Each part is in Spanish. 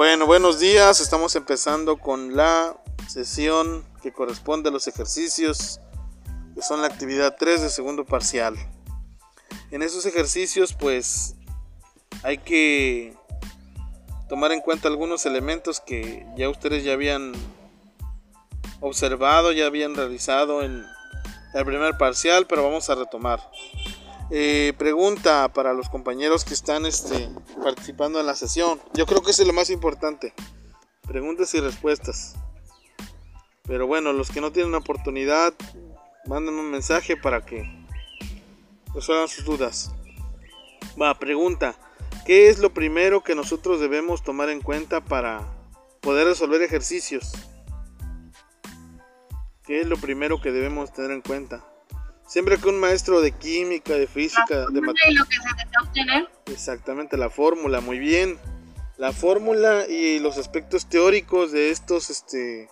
Bueno, buenos días. Estamos empezando con la sesión que corresponde a los ejercicios, que son la actividad 3 de segundo parcial. En esos ejercicios, pues, hay que tomar en cuenta algunos elementos que ya ustedes ya habían observado, ya habían realizado en el primer parcial, pero vamos a retomar. Eh, pregunta para los compañeros que están este, participando en la sesión. Yo creo que es lo más importante. Preguntas y respuestas. Pero bueno, los que no tienen oportunidad, manden un mensaje para que resuelvan sus dudas. Va, pregunta. ¿Qué es lo primero que nosotros debemos tomar en cuenta para poder resolver ejercicios? ¿Qué es lo primero que debemos tener en cuenta? Siempre que un maestro de química, de física, de matemáticas. Exactamente, la fórmula, muy bien. La fórmula y los aspectos teóricos de estos, este,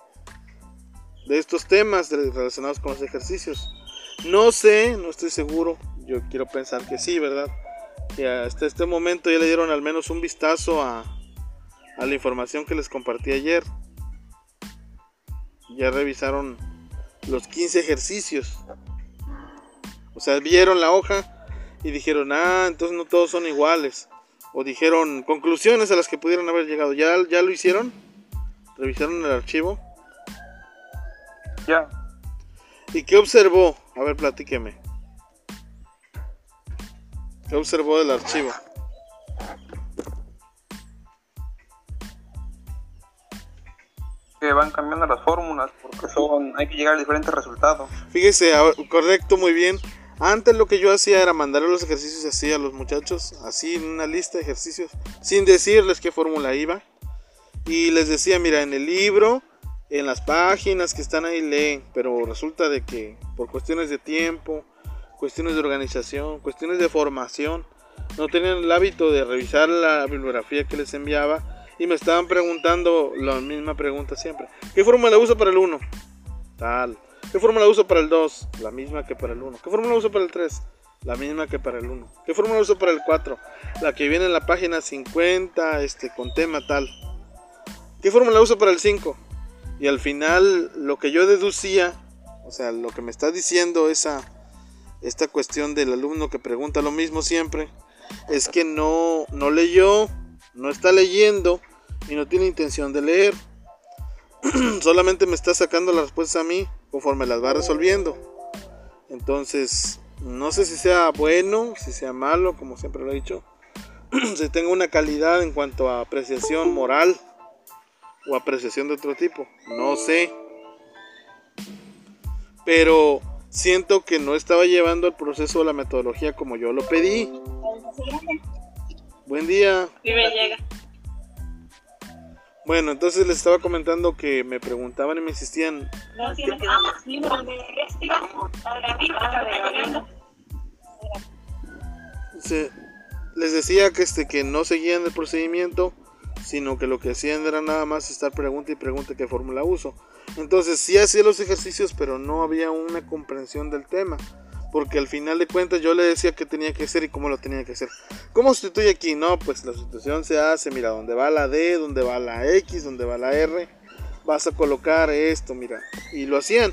de estos temas relacionados con los ejercicios. No sé, no estoy seguro. Yo quiero pensar que sí, ¿verdad? Que hasta este momento ya le dieron al menos un vistazo a, a la información que les compartí ayer. Ya revisaron los 15 ejercicios. O sea, vieron la hoja y dijeron, ah, entonces no todos son iguales. O dijeron conclusiones a las que pudieron haber llegado. ¿Ya, ya lo hicieron? ¿Revisaron el archivo? Ya. ¿Y qué observó? A ver, platíqueme. ¿Qué observó del archivo? Que van cambiando las fórmulas porque son hay que llegar a diferentes resultados. Fíjese, correcto, muy bien. Antes lo que yo hacía era mandarle los ejercicios así a los muchachos, así en una lista de ejercicios, sin decirles qué fórmula iba. Y les decía, mira, en el libro, en las páginas que están ahí leen, pero resulta de que por cuestiones de tiempo, cuestiones de organización, cuestiones de formación, no tenían el hábito de revisar la bibliografía que les enviaba y me estaban preguntando la misma pregunta siempre. ¿Qué fórmula uso para el 1? Tal. ¿Qué fórmula uso para el 2? La misma que para el 1. ¿Qué fórmula uso para el 3? La misma que para el 1. ¿Qué fórmula uso para el 4? La que viene en la página 50, este, con tema tal. ¿Qué fórmula uso para el 5? Y al final, lo que yo deducía, o sea, lo que me está diciendo esa, esta cuestión del alumno que pregunta lo mismo siempre, es que no, no leyó, no está leyendo y no tiene intención de leer. Solamente me está sacando la respuesta a mí conforme las va resolviendo. Entonces, no sé si sea bueno, si sea malo, como siempre lo he dicho. si tenga una calidad en cuanto a apreciación moral o apreciación de otro tipo. No sé. Pero siento que no estaba llevando el proceso o la metodología como yo lo pedí. Buen día. Bueno, entonces les estaba comentando que me preguntaban y me insistían. les decía que este que no seguían el procedimiento, sino que lo que hacían era nada más estar pregunta y pregunta qué fórmula uso. Entonces sí hacía los ejercicios, pero no había una comprensión del tema porque al final de cuentas yo le decía qué tenía que hacer y cómo lo tenía que hacer. ¿Cómo sustituye aquí? No, pues la sustitución se hace, mira, donde va la D, donde va la X, donde va la R, vas a colocar esto, mira. Y lo hacían.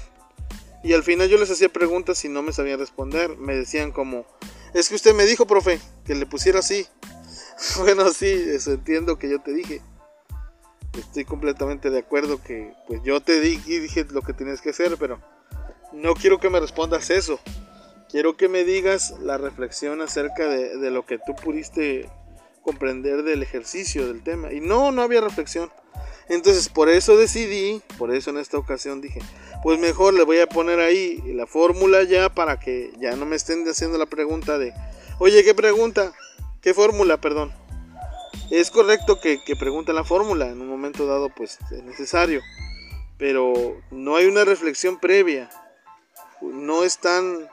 Y al final yo les hacía preguntas y no me sabían responder. Me decían como, es que usted me dijo, profe, que le pusiera así. bueno, sí, eso entiendo que yo te dije. Estoy completamente de acuerdo que pues yo te dije dije lo que tienes que hacer, pero no quiero que me respondas eso quiero que me digas la reflexión acerca de, lo que tú pudiste comprender del ejercicio del tema. Y no, no había reflexión. Entonces por eso decidí, por eso en esta ocasión dije, pues mejor le voy a poner ahí la fórmula ya para que ya no me estén haciendo la pregunta de, oye, ¿qué pregunta? ¿Qué fórmula, perdón? Es correcto que, que la fórmula, en un momento dado pues es necesario, pero no hay una reflexión previa, no están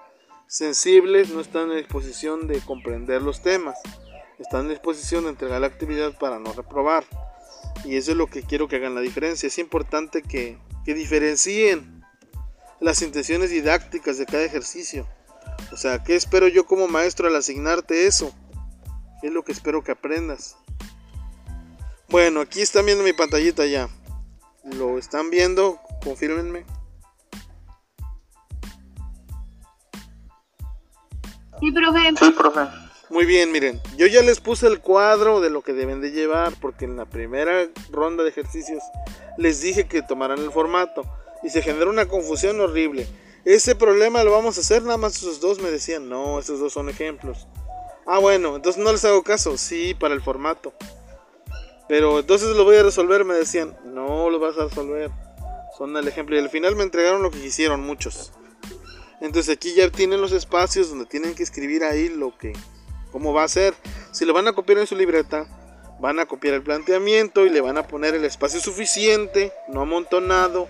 sensibles no están en disposición de comprender los temas, están en disposición de entregar la actividad para no reprobar. Y eso es lo que quiero que hagan la diferencia. Es importante que, que diferencien las intenciones didácticas de cada ejercicio. O sea, ¿qué espero yo como maestro al asignarte eso? ¿Qué es lo que espero que aprendas? Bueno, aquí están viendo mi pantallita ya. ¿Lo están viendo? Confírmenme. Sí, profe. Sí, profe. Muy bien, miren, yo ya les puse el cuadro de lo que deben de llevar, porque en la primera ronda de ejercicios les dije que tomaran el formato y se generó una confusión horrible. Ese problema lo vamos a hacer, nada más esos dos me decían, no, esos dos son ejemplos. Ah, bueno, entonces no les hago caso, sí, para el formato. Pero entonces lo voy a resolver, me decían, no lo vas a resolver. Son el ejemplo. Y al final me entregaron lo que quisieron muchos. Entonces aquí ya tienen los espacios donde tienen que escribir ahí lo que, cómo va a ser. Si lo van a copiar en su libreta, van a copiar el planteamiento y le van a poner el espacio suficiente, no amontonado,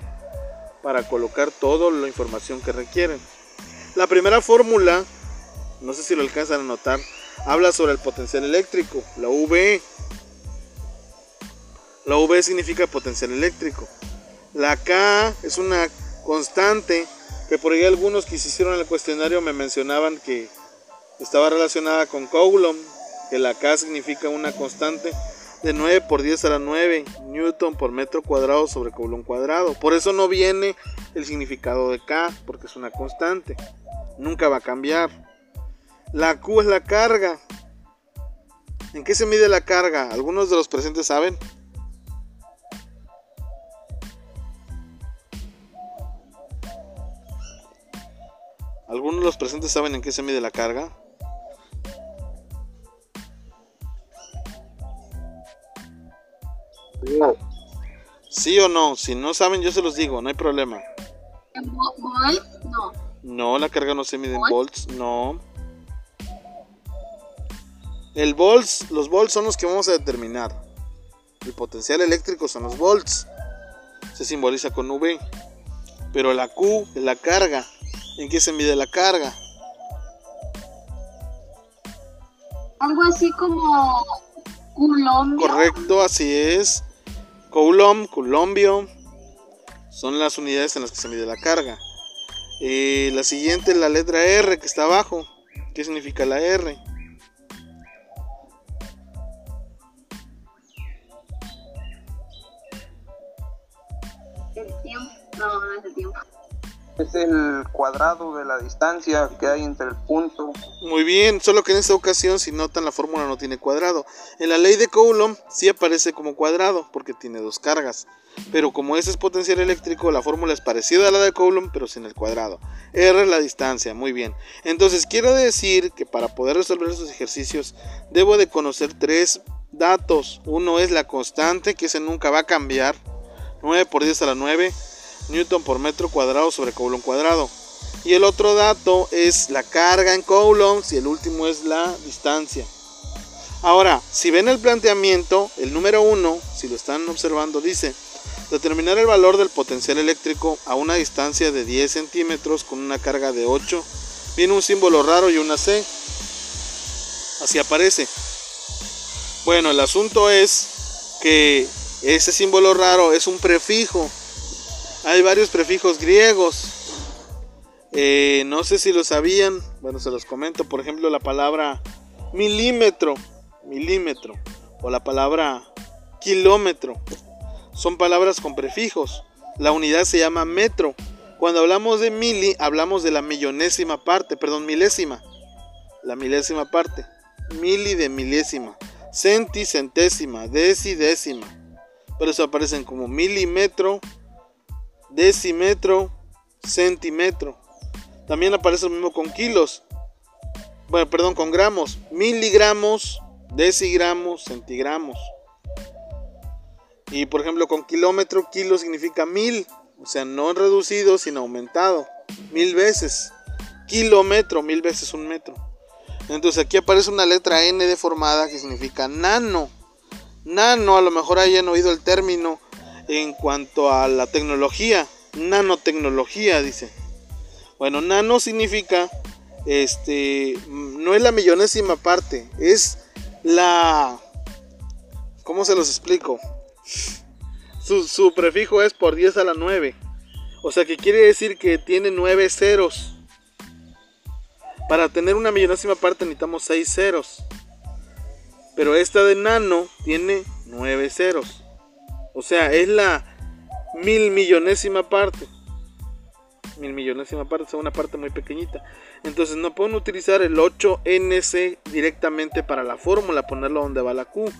para colocar toda la información que requieren. La primera fórmula, no sé si lo alcanzan a notar, habla sobre el potencial eléctrico, la V. La V significa potencial eléctrico. La K es una constante que por ahí algunos que se hicieron el cuestionario me mencionaban que estaba relacionada con Coulomb, que la K significa una constante de 9 por 10 a la 9 newton por metro cuadrado sobre Coulomb cuadrado. Por eso no viene el significado de K, porque es una constante. Nunca va a cambiar. La Q es la carga. ¿En qué se mide la carga? ¿Algunos de los presentes saben? ¿Algunos de los presentes saben en qué se mide la carga? No. ¿Sí o no? Si no saben, yo se los digo, no hay problema. ¿En vo- volts? No. No, la carga no se mide en volts, no. El volts, los volts son los que vamos a determinar. El potencial eléctrico son los volts. Se simboliza con V. Pero la Q es la carga. ¿En qué se mide la carga? Algo así como Colombia. Correcto, así es. Coulomb, coulombio. Son las unidades en las que se mide la carga. Eh, la siguiente, la letra R que está abajo. ¿Qué significa la R? El tiempo. No, no es el tiempo. Es el cuadrado de la distancia que hay entre el punto. Muy bien, solo que en esta ocasión, si notan, la fórmula no tiene cuadrado. En la ley de Coulomb sí aparece como cuadrado porque tiene dos cargas. Pero como ese es potencial eléctrico, la fórmula es parecida a la de Coulomb, pero sin el cuadrado. R es la distancia, muy bien. Entonces quiero decir que para poder resolver estos ejercicios debo de conocer tres datos. Uno es la constante, que ese nunca va a cambiar. 9 por 10 a la 9 Newton por metro cuadrado sobre Coulomb cuadrado. Y el otro dato es la carga en coulombs y el último es la distancia. Ahora, si ven el planteamiento, el número 1, si lo están observando, dice determinar el valor del potencial eléctrico a una distancia de 10 centímetros con una carga de 8. Viene un símbolo raro y una C. Así aparece. Bueno, el asunto es que ese símbolo raro es un prefijo. Hay varios prefijos griegos. Eh, no sé si lo sabían. Bueno, se los comento. Por ejemplo, la palabra milímetro. Milímetro. O la palabra kilómetro. Son palabras con prefijos. La unidad se llama metro. Cuando hablamos de mili, hablamos de la millonésima parte. Perdón, milésima. La milésima parte. Mili de milésima. Centi, centésima. Deci, décima. Por eso aparecen como milímetro, decímetro, centímetro. También aparece lo mismo con kilos. Bueno, perdón, con gramos. Miligramos, decigramos, centigramos. Y por ejemplo, con kilómetro, kilo significa mil. O sea, no reducido, sino aumentado. Mil veces. Kilómetro, mil veces un metro. Entonces aquí aparece una letra N deformada que significa nano. Nano, a lo mejor hayan oído el término en cuanto a la tecnología. Nanotecnología, dice. Bueno, nano significa, este, no es la millonésima parte, es la, ¿cómo se los explico? Su, su prefijo es por 10 a la 9. O sea que quiere decir que tiene 9 ceros. Para tener una millonésima parte necesitamos 6 ceros. Pero esta de nano tiene nueve ceros. O sea, es la mil millonésima parte. Mil millonésima parte, es una parte muy pequeñita. Entonces no pueden utilizar el 8NC directamente para la fórmula, ponerlo donde va la Q.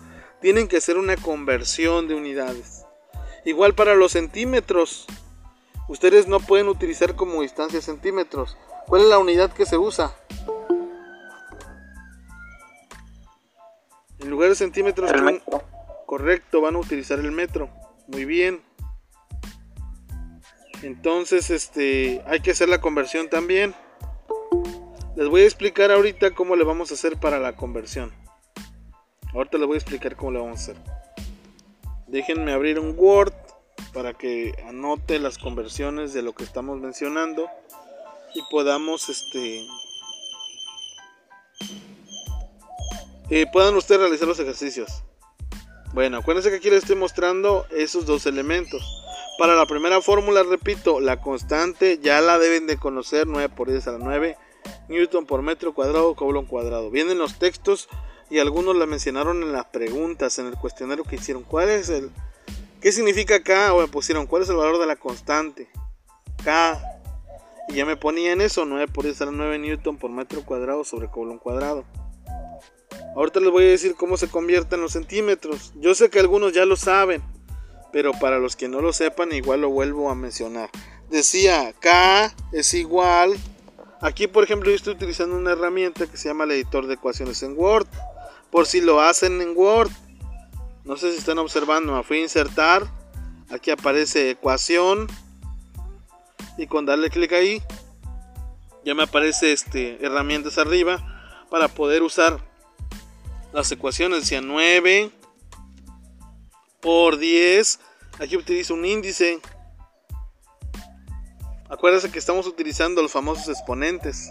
Tienen que hacer una conversión de unidades. Igual para los centímetros. Ustedes no pueden utilizar como distancia centímetros. ¿Cuál es la unidad que se usa? En lugar de centímetros, El ¿qué- metro. Correcto, van a utilizar el metro. Muy bien. Entonces, este, hay que hacer la conversión también. Les voy a explicar ahorita cómo le vamos a hacer para la conversión. Ahorita les voy a explicar cómo le vamos a hacer. Déjenme abrir un Word para que anote las conversiones de lo que estamos mencionando y podamos, este, eh, puedan ustedes realizar los ejercicios. Bueno, acuérdense que aquí les estoy mostrando esos dos elementos. Para la primera fórmula, repito, la constante ya la deben de conocer, 9 por 10 a la 9, Newton por metro cuadrado, Coulomb cuadrado. Vienen los textos y algunos la mencionaron en las preguntas, en el cuestionario que hicieron. ¿Cuál es el... ¿Qué significa K? O me pusieron, ¿cuál es el valor de la constante? K. Y ya me ponían eso, 9 por 10 a la 9 Newton por metro cuadrado sobre Coulomb cuadrado. Ahorita les voy a decir cómo se convierten los centímetros. Yo sé que algunos ya lo saben, pero para los que no lo sepan, igual lo vuelvo a mencionar. Decía K es igual. Aquí, por ejemplo, yo estoy utilizando una herramienta que se llama el editor de ecuaciones en Word. Por si lo hacen en Word. No sé si están observando. Me fui a insertar. Aquí aparece ecuación. Y con darle clic ahí, ya me aparece este herramientas arriba para poder usar las ecuaciones decía 9 por 10 aquí utilizo un índice. Acuérdense que estamos utilizando los famosos exponentes.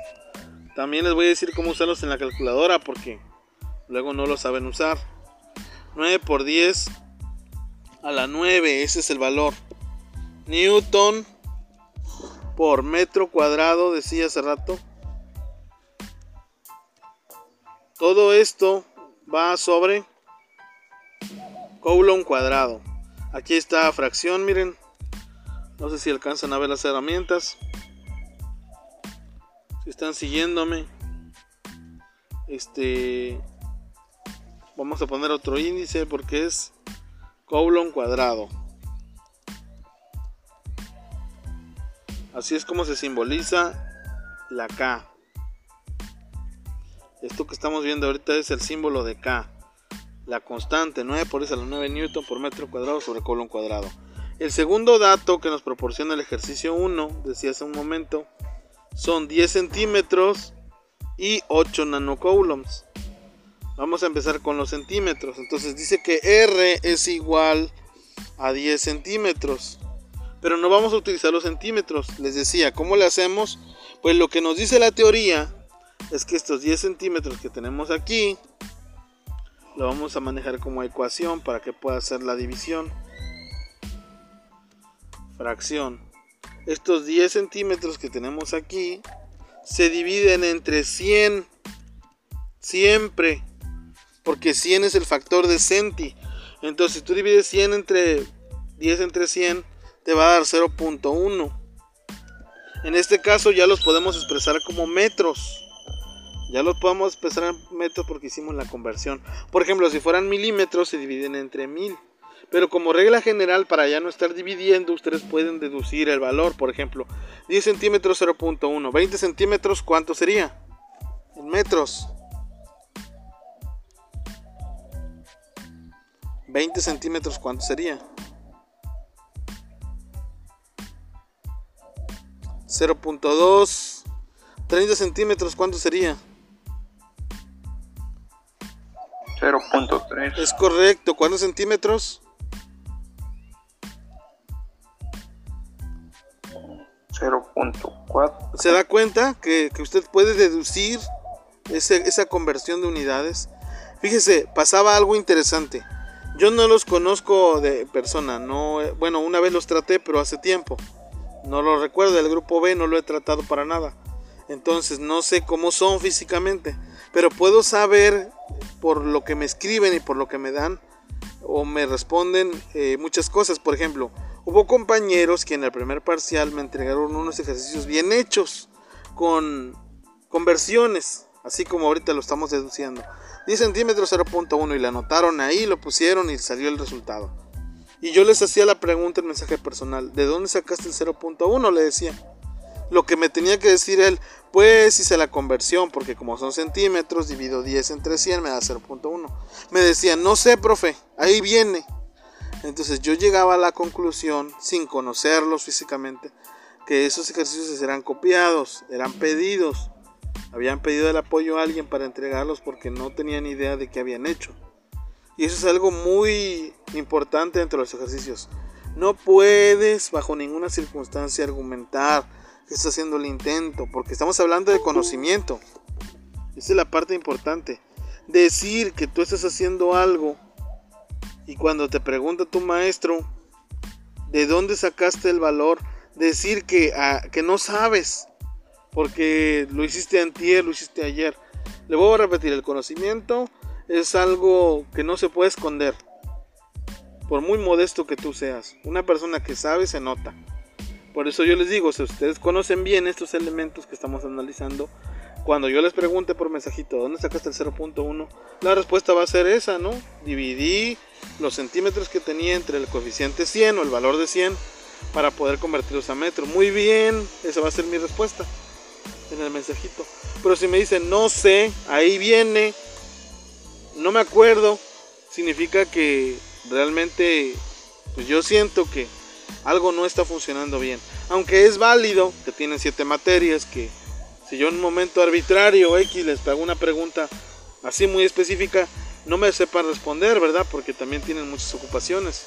También les voy a decir cómo usarlos en la calculadora porque luego no lo saben usar. 9 por 10 a la 9 ese es el valor. Newton por metro cuadrado decía hace rato. Todo esto va sobre Coulomb cuadrado. Aquí está fracción, miren. No sé si alcanzan a ver las herramientas. Si están siguiéndome. Este vamos a poner otro índice porque es Coulomb cuadrado. Así es como se simboliza la K. Esto que estamos viendo ahorita es el símbolo de K. La constante 9 por eso a la 9 newton por metro cuadrado sobre Coulomb cuadrado. El segundo dato que nos proporciona el ejercicio 1, decía hace un momento, son 10 centímetros y 8 nanocoulombs. Vamos a empezar con los centímetros. Entonces dice que R es igual a 10 centímetros. Pero no vamos a utilizar los centímetros. Les decía, ¿cómo le hacemos? Pues lo que nos dice la teoría es que estos 10 centímetros que tenemos aquí lo vamos a manejar como ecuación para que pueda hacer la división. Fracción. Estos 10 centímetros que tenemos aquí se dividen entre 100. Siempre. Porque 100 es el factor de centi. Entonces si tú divides 100 entre 10 entre 100 te va a dar 0.1. En este caso ya los podemos expresar como metros. Ya los podemos expresar en metros porque hicimos la conversión. Por ejemplo, si fueran milímetros se dividen entre mil. Pero como regla general, para ya no estar dividiendo, ustedes pueden deducir el valor. Por ejemplo, 10 centímetros 0.1. 20 centímetros, ¿cuánto sería? En metros. 20 centímetros, ¿cuánto sería? 0.2. 30 centímetros, ¿cuánto sería? 0.3. Es correcto. ¿Cuántos centímetros? 0.4. ¿Se da cuenta que, que usted puede deducir ese- esa conversión de unidades? Fíjese, pasaba algo interesante. Yo no los conozco de persona, no, bueno, una vez los traté, pero hace tiempo. No lo recuerdo, del grupo B no lo he tratado para nada. Entonces no sé cómo son físicamente, pero puedo saber por lo que me escriben y por lo que me dan o me responden eh, muchas cosas. Por ejemplo, hubo compañeros que en el primer parcial me entregaron unos ejercicios bien hechos con conversiones, así como ahorita lo estamos deduciendo. 10 centímetros 0.1 y le anotaron ahí, lo pusieron y salió el resultado. Y yo les hacía la pregunta en mensaje personal, ¿de dónde sacaste el 0.1? Le decía. Lo que me tenía que decir él, pues hice la conversión, porque como son centímetros, divido 10 entre 100, me da 0.1. Me decía, no sé, profe, ahí viene. Entonces yo llegaba a la conclusión, sin conocerlos físicamente, que esos ejercicios eran copiados, eran pedidos. Habían pedido el apoyo a alguien para entregarlos porque no tenían idea de qué habían hecho. Y eso es algo muy importante dentro de los ejercicios. No puedes bajo ninguna circunstancia argumentar que estás haciendo el intento, porque estamos hablando de conocimiento. Esa es la parte importante. Decir que tú estás haciendo algo y cuando te pregunta tu maestro de dónde sacaste el valor, decir que, ah, que no sabes, porque lo hiciste antier, lo hiciste ayer. Le voy a repetir, el conocimiento es algo que no se puede esconder. Por muy modesto que tú seas, una persona que sabe se nota. Por eso yo les digo, si ustedes conocen bien estos elementos que estamos analizando, cuando yo les pregunte por mensajito, ¿dónde sacaste el 0.1? La respuesta va a ser esa, ¿no? Dividí los centímetros que tenía entre el coeficiente 100 o el valor de 100 para poder convertirlos a metro. Muy bien, esa va a ser mi respuesta en el mensajito. Pero si me dicen, no sé, ahí viene, no me acuerdo, significa que realmente pues yo siento que algo no está funcionando bien. Aunque es válido que tienen siete materias, que si yo en un momento arbitrario X les hago una pregunta así muy específica, no me sepan responder, ¿verdad? Porque también tienen muchas ocupaciones.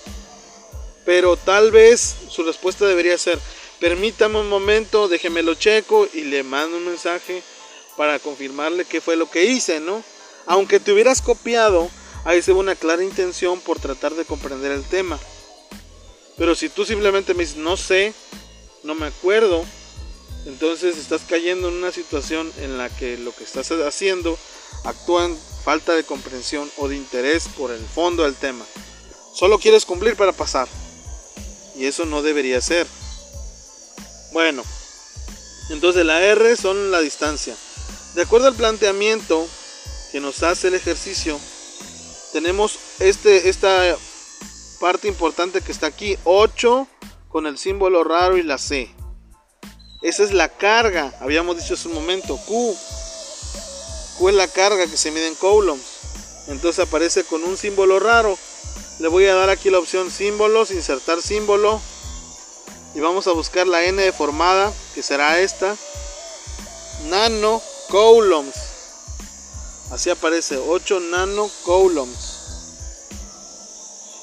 Pero tal vez su respuesta debería ser, permítame un momento, déjemelo checo y le mando un mensaje para confirmarle qué fue lo que hice, ¿no? Aunque te hubieras copiado, ahí se ve una clara intención por tratar de comprender el tema. Pero si tú simplemente me dices, no sé, no me acuerdo, entonces estás cayendo en una situación en la que lo que estás haciendo actúa en falta de comprensión o de interés por el fondo del tema. Solo quieres cumplir para pasar. Y eso no debería ser. Bueno, entonces la R son la distancia. De acuerdo al planteamiento, que nos hace el ejercicio, tenemos este, esta parte importante que está aquí, 8 con el símbolo raro y la C. Esa es la carga, habíamos dicho hace un momento, Q. Q es la carga que se mide en coulombs. Entonces aparece con un símbolo raro. Le voy a dar aquí la opción símbolos, insertar símbolo. Y vamos a buscar la N deformada, que será esta. Nano coulombs. Así aparece, 8 nano coulombs.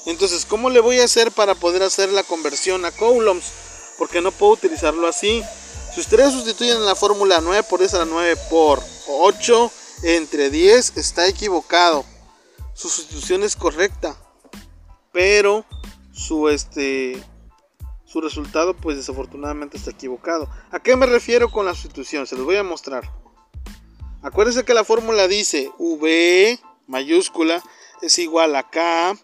Entonces, ¿cómo le voy a hacer para poder hacer la conversión a coulombs? Porque no puedo utilizarlo así. Si ustedes sustituyen la fórmula 9 por 10 a la 9 por 8 entre 10, está equivocado. Su sustitución es correcta. Pero su este su resultado pues desafortunadamente está equivocado. ¿A qué me refiero con la sustitución? Se los voy a mostrar. Acuérdense que la fórmula dice V mayúscula es igual a K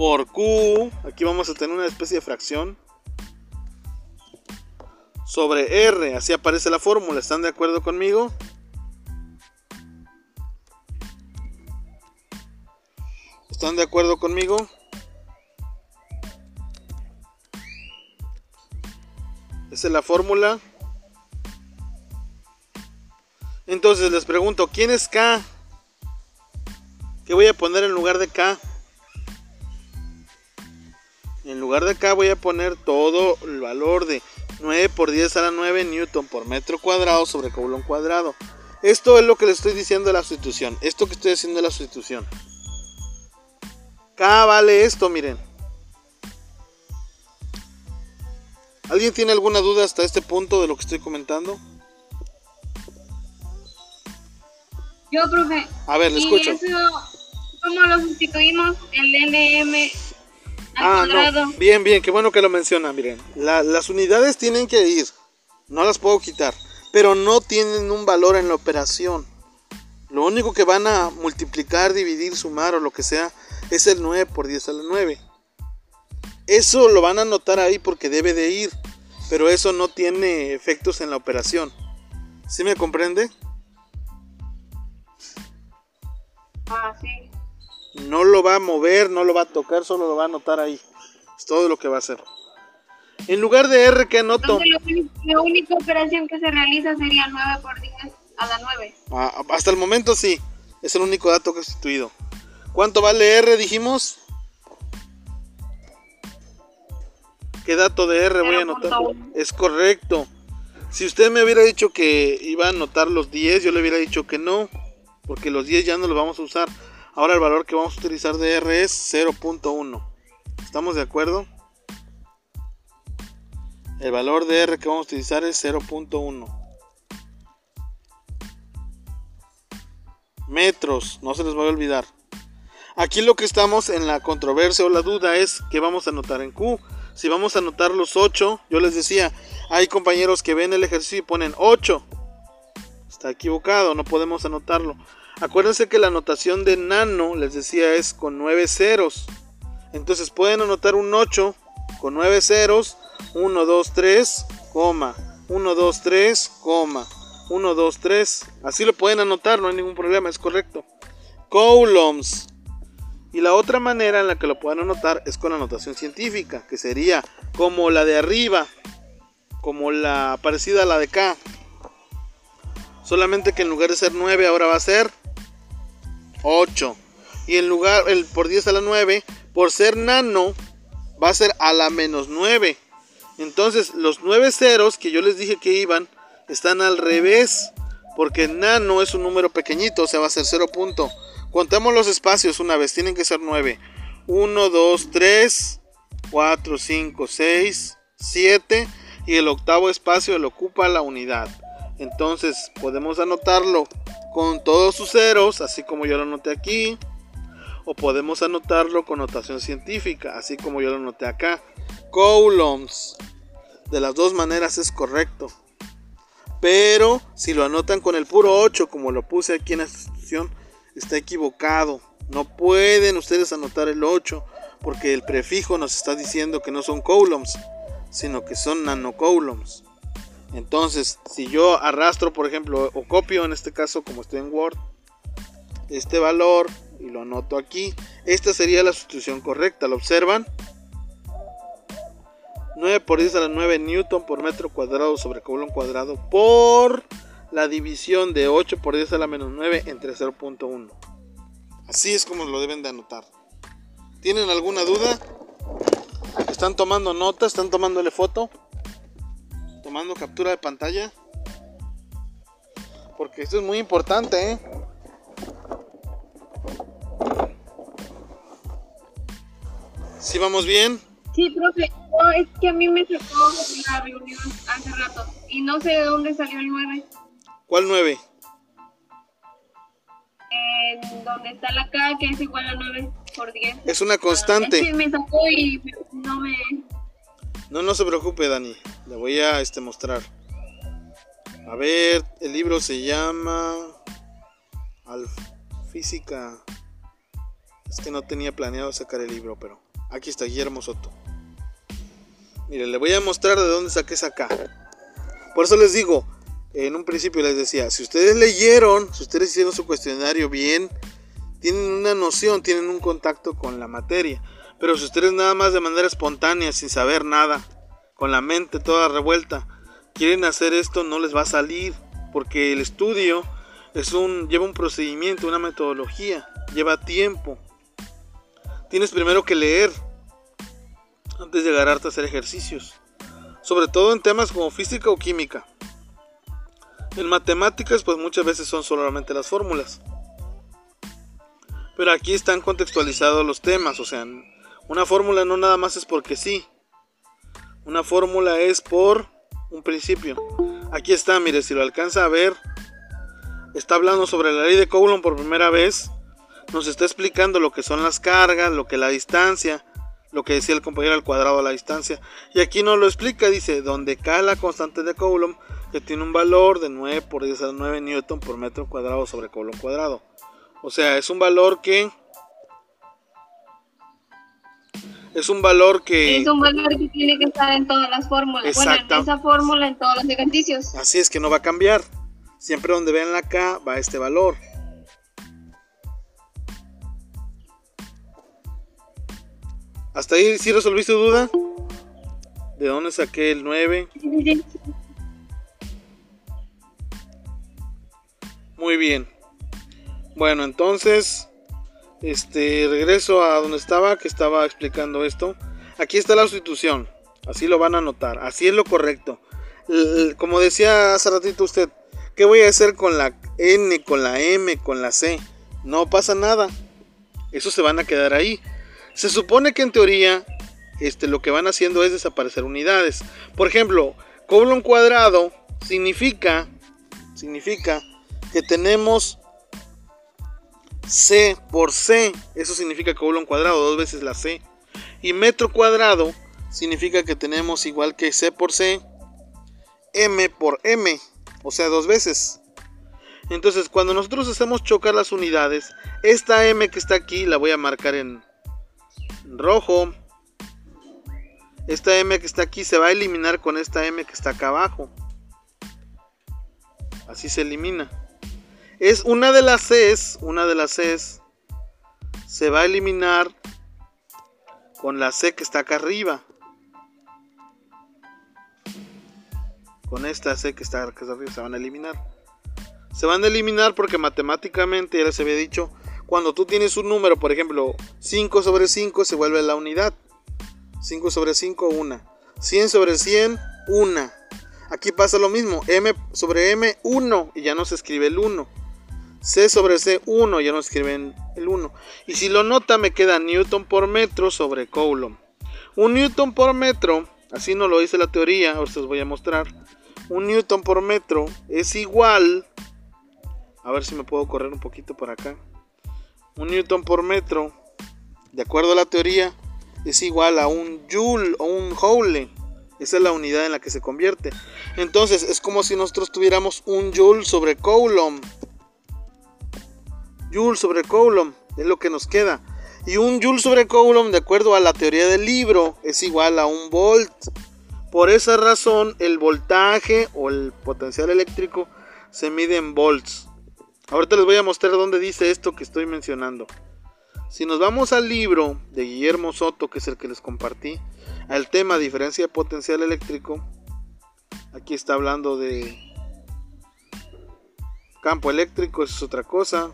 por Q. Aquí vamos a tener una especie de fracción. Sobre R. Así aparece la fórmula. ¿Están de acuerdo conmigo? ¿Están de acuerdo conmigo? Esa es la fórmula. Entonces les pregunto, ¿quién es K? ¿Qué voy a poner en lugar de K? En lugar de K voy a poner todo el valor de 9 por 10 a la 9 newton por metro cuadrado sobre coulomb cuadrado. Esto es lo que le estoy diciendo de la sustitución. Esto que estoy haciendo de la sustitución. K vale esto, miren. ¿Alguien tiene alguna duda hasta este punto de lo que estoy comentando? Yo, profe. A ver, le ¿Y escucho. eso cómo lo sustituimos? El NM Ah, no. Bien, bien, qué bueno que lo menciona. Miren, la- las unidades tienen que ir. No las puedo quitar. Pero no tienen un valor en la operación. Lo único que van a multiplicar, dividir, sumar o lo que sea es el 9 por 10 a la 9. Eso lo van a anotar ahí porque debe de ir, pero eso no tiene efectos en la operación. ¿Sí me comprende? Ah, sí. No lo va a mover, no lo va a tocar, solo lo va a anotar ahí. Es todo lo que va a hacer. En lugar de R, ¿qué anoto? Entonces, la única operación que se realiza sería 9 por 10 a la 9. Ah, hasta el momento sí. Es el único dato que he sustituido. ¿Cuánto vale R, dijimos? ¿Qué dato de R voy a anotar? 0.1. Es correcto. Si usted me hubiera dicho que iba a anotar los 10, yo le hubiera dicho que no. Porque los 10 ya no los vamos a usar. Ahora el valor que vamos a utilizar de R es 0.1. ¿Estamos de acuerdo? El valor de R que vamos a utilizar es 0.1. Metros, no se les vaya a olvidar. Aquí lo que estamos en la controversia o la duda es que vamos a anotar en Q. Si vamos a anotar los 8, yo les decía, hay compañeros que ven el ejercicio y ponen 8. Está equivocado, no podemos anotarlo. Acuérdense que la anotación de nano, les decía, es con 9 ceros. Entonces pueden anotar un 8 con 9 ceros. 1, 2, 3, coma. 1, 2, 3, coma. 1, 2, 3. Así lo pueden anotar, no hay ningún problema, es correcto. Coulombs. Y la otra manera en la que lo pueden anotar es con anotación científica, que sería como la de arriba, como la parecida a la de acá. Solamente que en lugar de ser 9 ahora va a ser 8. Y en lugar, el por 10 a la 9, por ser nano, va a ser a la menos 9. Entonces los 9 ceros que yo les dije que iban, están al revés. Porque nano es un número pequeñito, o sea, va a ser 0. punto. Contemos los espacios una vez, tienen que ser 9. 1, 2, 3, 4, 5, 6, 7. Y el octavo espacio lo ocupa la unidad. Entonces podemos anotarlo con todos sus ceros, así como yo lo anoté aquí. O podemos anotarlo con notación científica, así como yo lo anoté acá. Coulombs. De las dos maneras es correcto. Pero si lo anotan con el puro 8, como lo puse aquí en esta institución, está equivocado. No pueden ustedes anotar el 8 porque el prefijo nos está diciendo que no son coulombs, sino que son nanocoulombs. Entonces, si yo arrastro, por ejemplo, o copio en este caso, como estoy en Word, este valor y lo anoto aquí, esta sería la sustitución correcta. ¿Lo observan? 9 por 10 a la 9 newton por metro cuadrado sobre coulomb cuadrado por la división de 8 por 10 a la menos 9 entre 0.1. Así es como lo deben de anotar. ¿Tienen alguna duda? ¿Están tomando nota? ¿Están tomándole foto? ¿Tomando captura de pantalla? Porque esto es muy importante, ¿eh? ¿Sí vamos bien? Sí, profe. No, es que a mí me sacó la reunión hace rato. Y no sé de dónde salió el 9. ¿Cuál 9? En donde está la K, que es igual a 9 por 10. Es una Es constante. que me sacó y no me... No, no se preocupe, Dani. Le voy a este, mostrar. A ver, el libro se llama. Al Física. Es que no tenía planeado sacar el libro, pero. Aquí está Guillermo Soto. Mire, le voy a mostrar de dónde saqué esa K. Por eso les digo, en un principio les decía, si ustedes leyeron, si ustedes hicieron su cuestionario bien, tienen una noción, tienen un contacto con la materia. Pero si ustedes nada más de manera espontánea, sin saber nada, con la mente toda revuelta, quieren hacer esto, no les va a salir, porque el estudio es un lleva un procedimiento, una metodología, lleva tiempo. Tienes primero que leer antes de agarrarte a hacer ejercicios, sobre todo en temas como física o química. En matemáticas, pues muchas veces son solamente las fórmulas. Pero aquí están contextualizados los temas, o sea, una fórmula no nada más es porque sí. Una fórmula es por un principio. Aquí está, mire, si lo alcanza a ver, está hablando sobre la ley de Coulomb por primera vez. Nos está explicando lo que son las cargas, lo que la distancia, lo que decía el compañero al cuadrado de la distancia. Y aquí nos lo explica, dice, donde K la constante de Coulomb, que tiene un valor de 9 por 10 a la 9 newton por metro cuadrado sobre Coulomb cuadrado. O sea, es un valor que Es un valor que... Es un valor que tiene que estar en todas las fórmulas. Bueno, Exacto. en esa fórmula, en todos los ejercicios. Así es que no va a cambiar. Siempre donde vean la K va este valor. ¿Hasta ahí sí resolviste tu duda? ¿De dónde saqué el 9? Sí, sí, sí. Muy bien. Bueno, entonces, este, regreso a donde estaba, que estaba explicando esto. Aquí está la sustitución. Así lo van a notar. Así es lo correcto. Como decía hace ratito usted, ¿qué voy a hacer con la N, con la M, con la C? No pasa nada. Eso se van a quedar ahí. Se supone que en teoría, este, lo que van haciendo es desaparecer unidades. Por ejemplo, colon cuadrado significa, significa que tenemos C por C. Eso significa colon cuadrado, dos veces la C. Y metro cuadrado significa que tenemos igual que C por C, M por M. O sea, dos veces. Entonces, cuando nosotros hacemos chocar las unidades, esta M que está aquí la voy a marcar en rojo. Esta M que está aquí se va a eliminar con esta M que está acá abajo. Así se elimina. Es una de las Cs, una de las Cs se va a eliminar con la C que está acá arriba. Con esta C que está acá arriba se van a eliminar. Se van a eliminar porque matemáticamente, ya les había dicho, cuando tú tienes un número, por ejemplo, 5 sobre 5 se vuelve la unidad. 5 sobre 5, 1. 100 sobre 100, 1. Aquí pasa lo mismo. M sobre M, 1. Y ya no se escribe el 1. C sobre C, 1. Ya no escriben el 1. Y si lo nota, me queda Newton por metro sobre Coulomb. Un Newton por metro, así no lo dice la teoría, ahora se los voy a mostrar. Un Newton por metro es igual. A ver si me puedo correr un poquito por acá. Un Newton por metro, de acuerdo a la teoría, es igual a un Joule o un Joule. Esa es la unidad en la que se convierte. Entonces es como si nosotros tuviéramos un Joule sobre Coulomb. Joule sobre Coulomb es lo que nos queda. Y un Joule sobre Coulomb, de acuerdo a la teoría del libro, es igual a un volt. Por esa razón, el voltaje o el potencial eléctrico se mide en volts. Ahorita les voy a mostrar dónde dice esto que estoy mencionando. Si nos vamos al libro de Guillermo Soto, que es el que les compartí, al tema diferencia de potencial eléctrico, aquí está hablando de campo eléctrico, eso es otra cosa.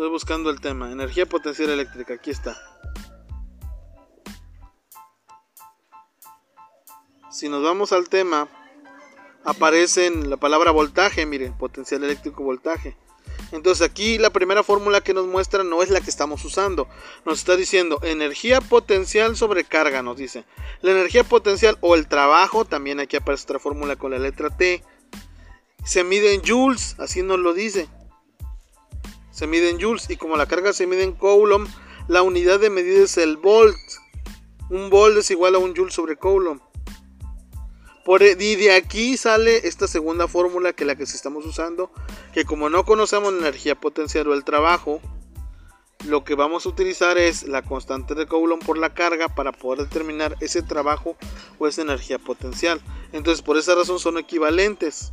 Estoy buscando el tema, energía potencial eléctrica, aquí está. Si nos vamos al tema, aparece en la palabra voltaje, miren, potencial eléctrico voltaje. Entonces aquí la primera fórmula que nos muestra no es la que estamos usando. Nos está diciendo energía potencial sobre carga, nos dice. La energía potencial o el trabajo, también aquí aparece otra fórmula con la letra T. Se mide en joules, así nos lo dice. Se mide en joules y como la carga se mide en coulomb, la unidad de medida es el volt. Un volt es igual a un joule sobre coulomb. Por, e, y de aquí sale esta segunda fórmula que la que estamos usando, que como no conocemos la energía potencial o el trabajo, lo que vamos a utilizar es la constante de Coulomb por la carga para poder determinar ese trabajo o esa energía potencial. Entonces por esa razón son equivalentes.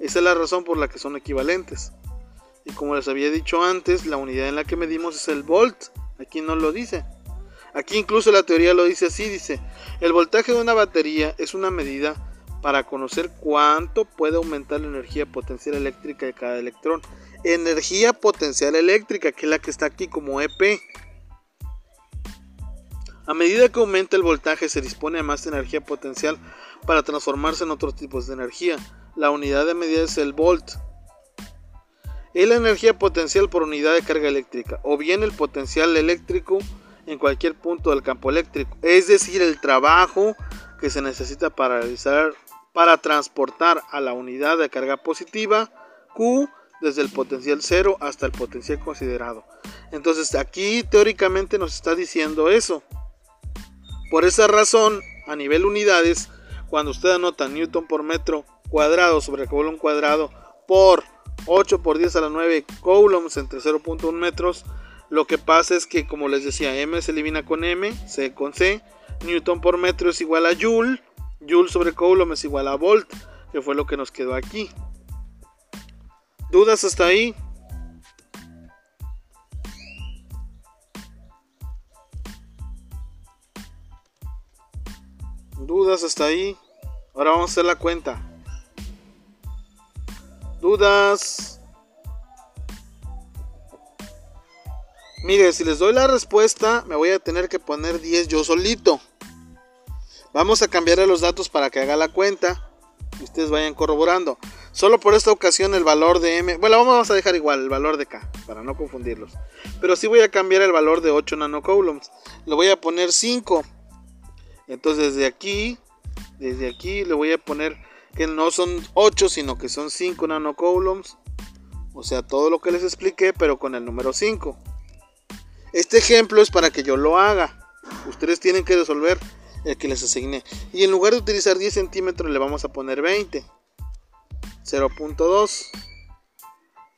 Esa es la razón por la que son equivalentes. Y como les había dicho antes, la unidad en la que medimos es el volt. Aquí no lo dice. Aquí incluso la teoría lo dice así, dice, el voltaje de una batería es una medida para conocer cuánto puede aumentar la energía potencial eléctrica de cada electrón. Energía potencial eléctrica, que es la que está aquí como EP. A medida que aumenta el voltaje se dispone de más energía potencial para transformarse en otros tipos de energía. La unidad de medida es el volt. Es la energía potencial por unidad de carga eléctrica, o bien el potencial eléctrico en cualquier punto del campo eléctrico, es decir, el trabajo que se necesita para realizar para transportar a la unidad de carga positiva Q desde el potencial 0 hasta el potencial considerado. Entonces aquí teóricamente nos está diciendo eso. Por esa razón, a nivel unidades, cuando usted anota Newton por metro cuadrado sobre Coulomb cuadrado por 8 por 10 a la 9 coulombs entre 0.1 metros, Lo que pasa es que, como les decía, M se elimina con M, C con C. Newton por metro es igual a Joule. Joule sobre Coulomb es igual a Volt, que fue lo que nos quedó aquí. ¿Dudas hasta ahí? ¿Dudas hasta ahí? Ahora vamos a hacer la cuenta. ¿Dudas? Mire, si les doy la respuesta, me voy a tener que poner 10 yo solito. Vamos a cambiar los datos para que haga la cuenta y ustedes vayan corroborando. Solo por esta ocasión el valor de M, bueno, vamos a dejar igual el valor de K para no confundirlos. Pero sí voy a cambiar el valor de 8 nanocoulombs. Le voy a poner 5. Entonces desde aquí, desde aquí le voy a poner que no son 8, sino que son 5 nanocoulombs. O sea, todo lo que les expliqué, pero con el número 5. Este ejemplo es para que yo lo haga. Ustedes tienen que resolver el que les asigné. Y en lugar de utilizar 10 centímetros, le vamos a poner 20. 0.2.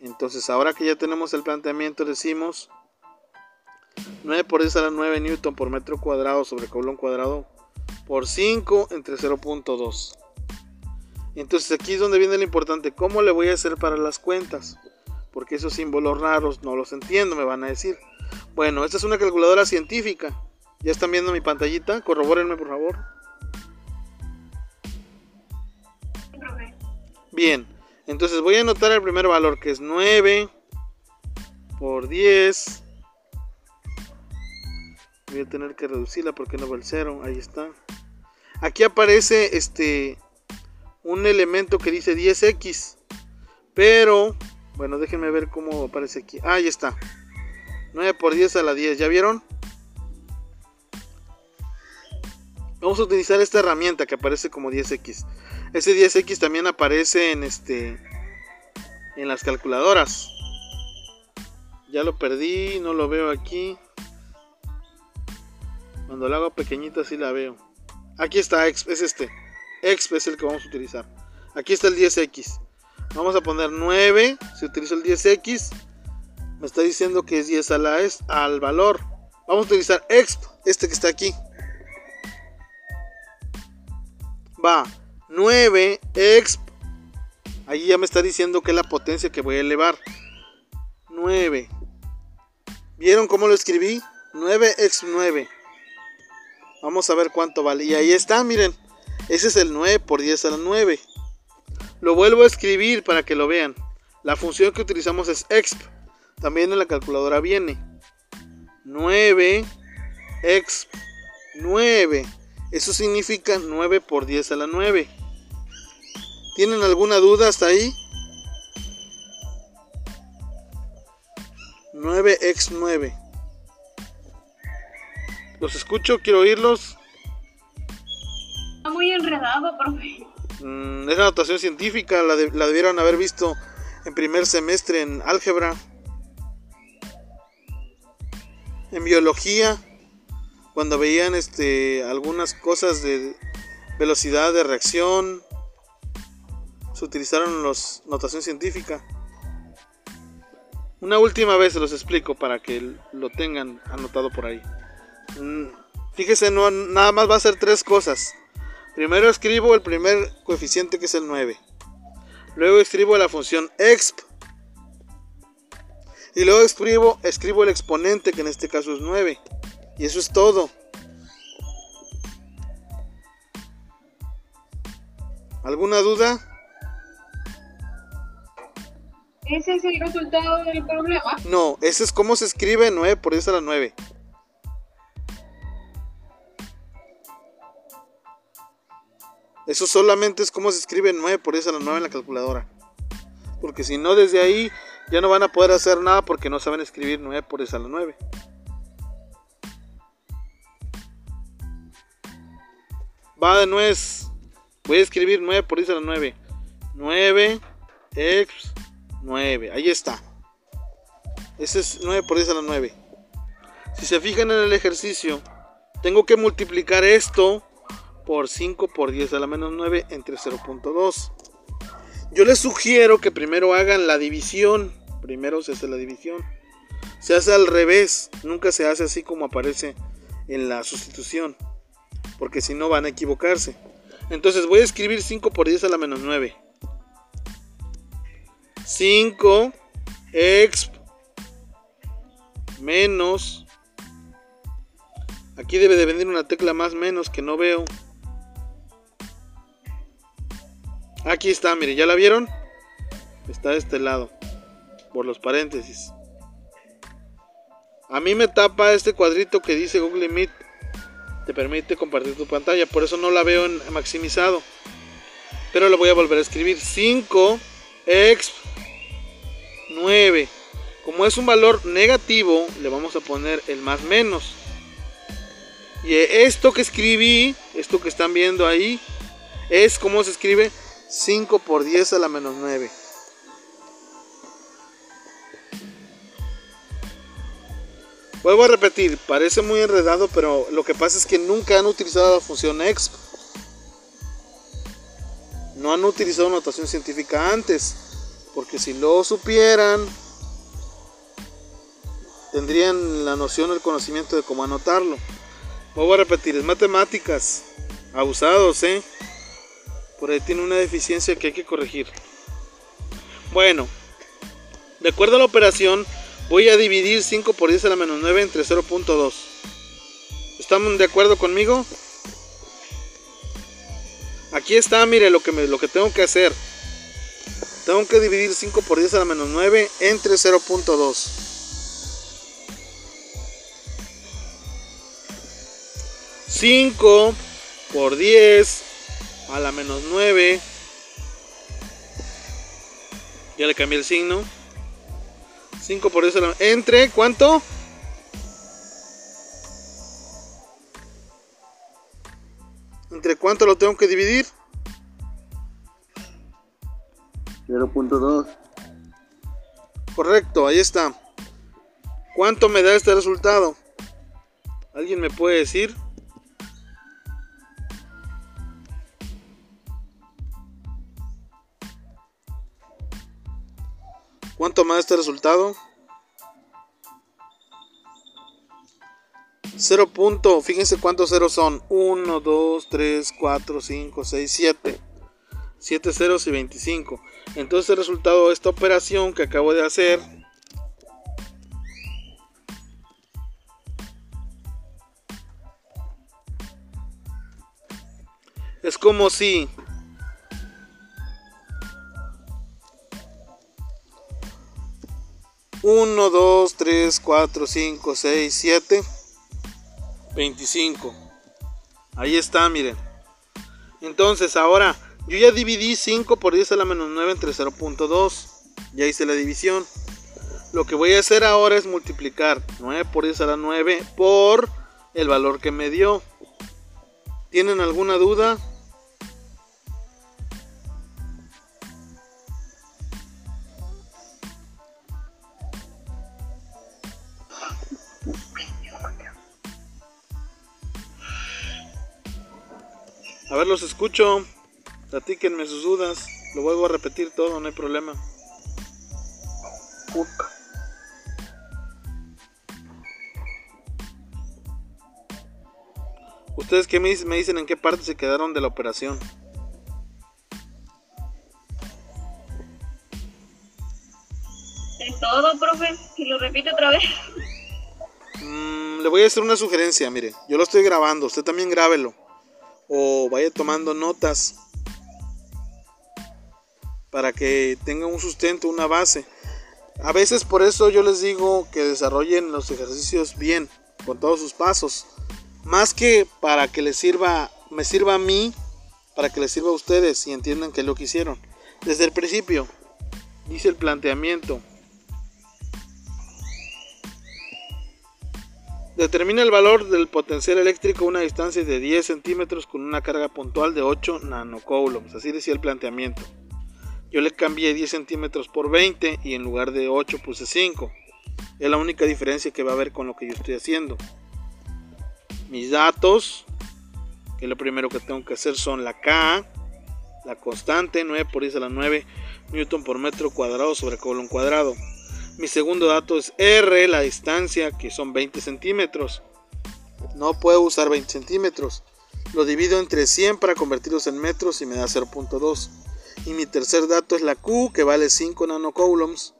Entonces, ahora que ya tenemos el planteamiento, decimos 9 por 10 a la 9 newton por metro cuadrado sobre coulomb cuadrado por 5 entre 0.2. Entonces aquí es donde viene lo importante, ¿cómo le voy a hacer para las cuentas? Porque esos símbolos raros no los entiendo, me van a decir. Bueno, esta es una calculadora científica. ¿Ya están viendo mi pantallita? Corrobórenme, por favor. Bien, entonces voy a anotar el primer valor que es 9 por 10. Voy a tener que reducirla porque no va el 0. Ahí está. Aquí aparece este un elemento que dice 10x. Pero, bueno, déjenme ver cómo aparece aquí. Ah, ahí está. 9 por 10 a la 10. ¿Ya vieron? Vamos a utilizar esta herramienta que aparece como 10x. Ese 10x también aparece en este en las calculadoras. Ya lo perdí, no lo veo aquí. Cuando lo hago pequeñito así la veo. Aquí está, es este. Exp es el que vamos a utilizar. Aquí está el 10x. Vamos a poner 9. Si utilizo el 10x, me está diciendo que es 10 a la es al valor. Vamos a utilizar exp, este que está aquí. Va 9 exp. Ahí ya me está diciendo que es la potencia que voy a elevar. 9. ¿Vieron cómo lo escribí? 9 exp 9. Vamos a ver cuánto vale. Y ahí está, miren. Ese es el 9 por 10 a la 9. Lo vuelvo a escribir para que lo vean. La función que utilizamos es exp. También en la calculadora viene. 9 exp 9. Eso significa 9 por 10 a la 9. ¿Tienen alguna duda hasta ahí? 9 x 9. Los escucho, quiero oírlos. Muy enredado, profe. Mm, es la notación científica, la debieron haber visto en primer semestre en álgebra. En biología, cuando veían este, algunas cosas de velocidad de reacción, se utilizaron los notación científica. Una última vez se los explico para que lo tengan anotado por ahí. Mm, fíjese, no, nada más va a ser tres cosas. Primero escribo el primer coeficiente que es el 9. Luego escribo la función exp. Y luego escribo, escribo el exponente que en este caso es 9. Y eso es todo. ¿Alguna duda? ¿Ese es el resultado del problema? No, ese es cómo se escribe 9 por 10 a la 9. Eso solamente es cómo se escribe 9 por 10 a la 9 en la calculadora. Porque si no, desde ahí ya no van a poder hacer nada porque no saben escribir 9 por 10 a la 9. Va de nuez. Voy a escribir 9 por 10 a la 9. 9 x 9. Ahí está. Ese es 9 por 10 a la 9. Si se fijan en el ejercicio, tengo que multiplicar esto por 5 por 10 a la menos 9 entre 0.2. Yo les sugiero que primero hagan la división. Primero se hace la división. Se hace al revés, nunca se hace así como aparece en la sustitución, porque si no van a equivocarse. Entonces voy a escribir 5 por 10 a la menos 9. 5 exp menos. Aquí debe de venir una tecla más menos que no veo. Aquí está, mire, ¿ya la vieron? Está de este lado, por los paréntesis. A mí me tapa este cuadrito que dice Google Meet. Te permite compartir tu pantalla, por eso no la veo en maximizado. Pero lo voy a volver a escribir. 5 exp 9. Como es un valor negativo, le vamos a poner el más menos. Y esto que escribí, esto que están viendo ahí, es como se escribe 5 por 10 a la menos 9. Vuelvo a repetir, parece muy enredado, pero lo que pasa es que nunca han utilizado la función exp. No han utilizado notación científica antes, porque si lo supieran, tendrían la noción, el conocimiento de cómo anotarlo. Vuelvo a repetir, es matemáticas, abusados, ¿eh? Por ahí tiene una deficiencia que hay que corregir. Bueno, de acuerdo a la operación, voy a dividir 5 por 10 a la menos 9 entre 0.2. ¿Estamos de acuerdo conmigo? Aquí está, mire lo que, me, lo que tengo que hacer. Tengo que dividir 5 por 10 a la menos 9 entre 0.2. ...5 por 10 a la menos 9. Ya le cambié el signo. 5 por eso. Entre, ¿cuánto? ¿Entre cuánto lo tengo que dividir? 0.2. Correcto, ahí está. ¿Cuánto me da este resultado? ¿Alguien me puede decir? ¿Cuánto más este resultado? 0 punto, fíjense cuántos ceros son. 1, 2, 3, 4, 5, 6, 7. 7 ceros y 25. Entonces el resultado de esta operación que acabo de hacer es como si 1, 2, 3, 4, 5, 6, 7, 25. Ahí está, miren. Entonces, ahora, yo ya dividí 5 por 10 a la menos 9 entre 0.2. Ya hice la división. Lo que voy a hacer ahora es multiplicar 9 por 10 a la 9 por el valor que me dio. ¿Tienen alguna duda? A ver, los escucho. Platíquenme sus dudas. Lo vuelvo a repetir todo, no hay problema. ¿Ustedes qué me dicen en qué parte se quedaron de la operación? Es todo, profe. Si lo repite otra vez. Mm, le voy a hacer una sugerencia, mire. Yo lo estoy grabando, usted también grábelo o vaya tomando notas para que tenga un sustento, una base. A veces por eso yo les digo que desarrollen los ejercicios bien, con todos sus pasos. Más que para que les sirva, me sirva a mí, para que les sirva a ustedes y entiendan que lo que hicieron. Desde el principio, dice el planteamiento, Determina el valor del potencial eléctrico a una distancia de 10 centímetros con una carga puntual de 8 nanocoulombs. Así decía el planteamiento. Yo le cambié 10 centímetros por 20 y en lugar de 8 puse 5. Es la única diferencia que va a haber con lo que yo estoy haciendo. Mis datos, que lo primero que tengo que hacer son la K, la constante 9 por 10 a la 9 newton por metro cuadrado sobre coulomb cuadrado. Mi segundo dato es R, la distancia, que son 20 centímetros. No puedo usar 20 centímetros. Lo divido entre 100 para convertirlos en metros y me da 0.2. Y mi tercer dato es la Q, que vale 5 nanocoulombs,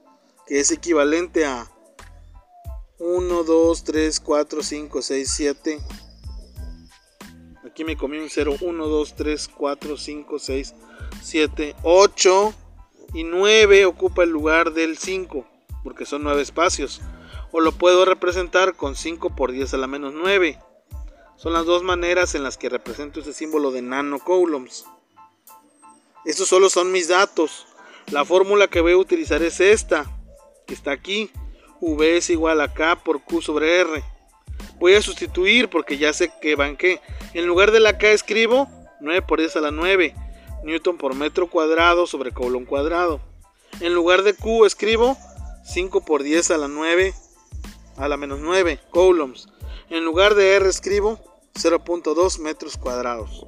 que es equivalente a 1, 2, 3, 4, 5, 6, 7. Aquí me comí un 0, 1, 2, 3, 4, 5, 6, 7, 8 y 9 ocupa el lugar del 5, porque son 9 espacios. O lo puedo representar con 5 por 10 a la menos 9. Son las dos maneras en las que represento ese símbolo de nanocoulombs. Estos solo son mis datos. La fórmula que voy a utilizar es esta, que está aquí. V es igual a K por Q sobre R. Voy a sustituir porque ya sé que van que. En lugar de la K escribo 9 por 10 a la 9. Newton por metro cuadrado sobre coulomb cuadrado. En lugar de Q escribo 5 por 10 a la 9 a la menos 9 coulombs. En lugar de R escribo 0.2 metros cuadrados.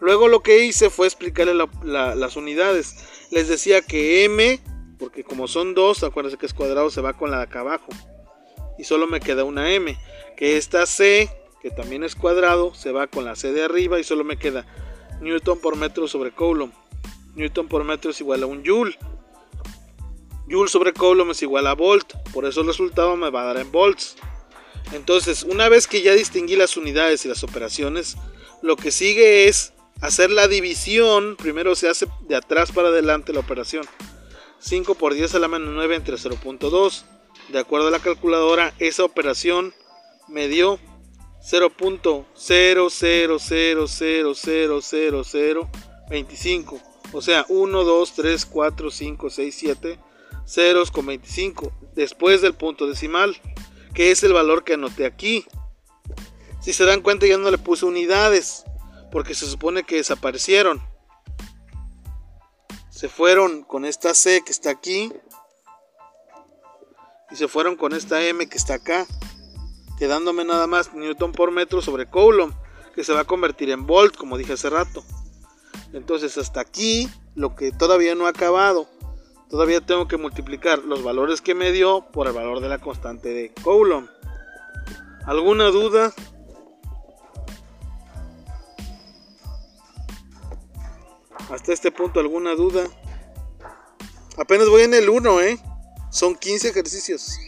Luego lo que hice fue explicarle las unidades. Les decía que M, porque como son dos, acuérdense que es cuadrado, se va con la de acá abajo. Y solo me queda una M. Que esta C, que también es cuadrado, se va con la C de arriba y solo me queda Newton por metro sobre Coulomb. Newton por metro es igual a un Joule. Joule sobre Coulomb es igual a Volt. Por eso el resultado me va a dar en volts. Entonces, una vez que ya distinguí las unidades y las operaciones, lo que sigue es hacer la división. Primero se hace de atrás para adelante la operación. 5 por 10 a la menos 9 entre 0.2. De acuerdo a la calculadora, esa operación me dio 0.000000025. O sea, 1, 2, 3, 4, 5, 6, 7 ceros con 25 después del punto decimal que es el valor que anoté aquí. Si se dan cuenta ya no le puse unidades, porque se supone que desaparecieron. Se fueron con esta C que está aquí y se fueron con esta M que está acá, quedándome nada más newton por metro sobre coulomb, que se va a convertir en volt, como dije hace rato. Entonces hasta aquí lo que todavía no ha acabado todavía tengo que multiplicar los valores que me dio por el valor de la constante de Coulomb. ¿Alguna duda? Hasta este punto, ¿alguna duda? Apenas voy en el 1, ¿eh? Son 15 ejercicios.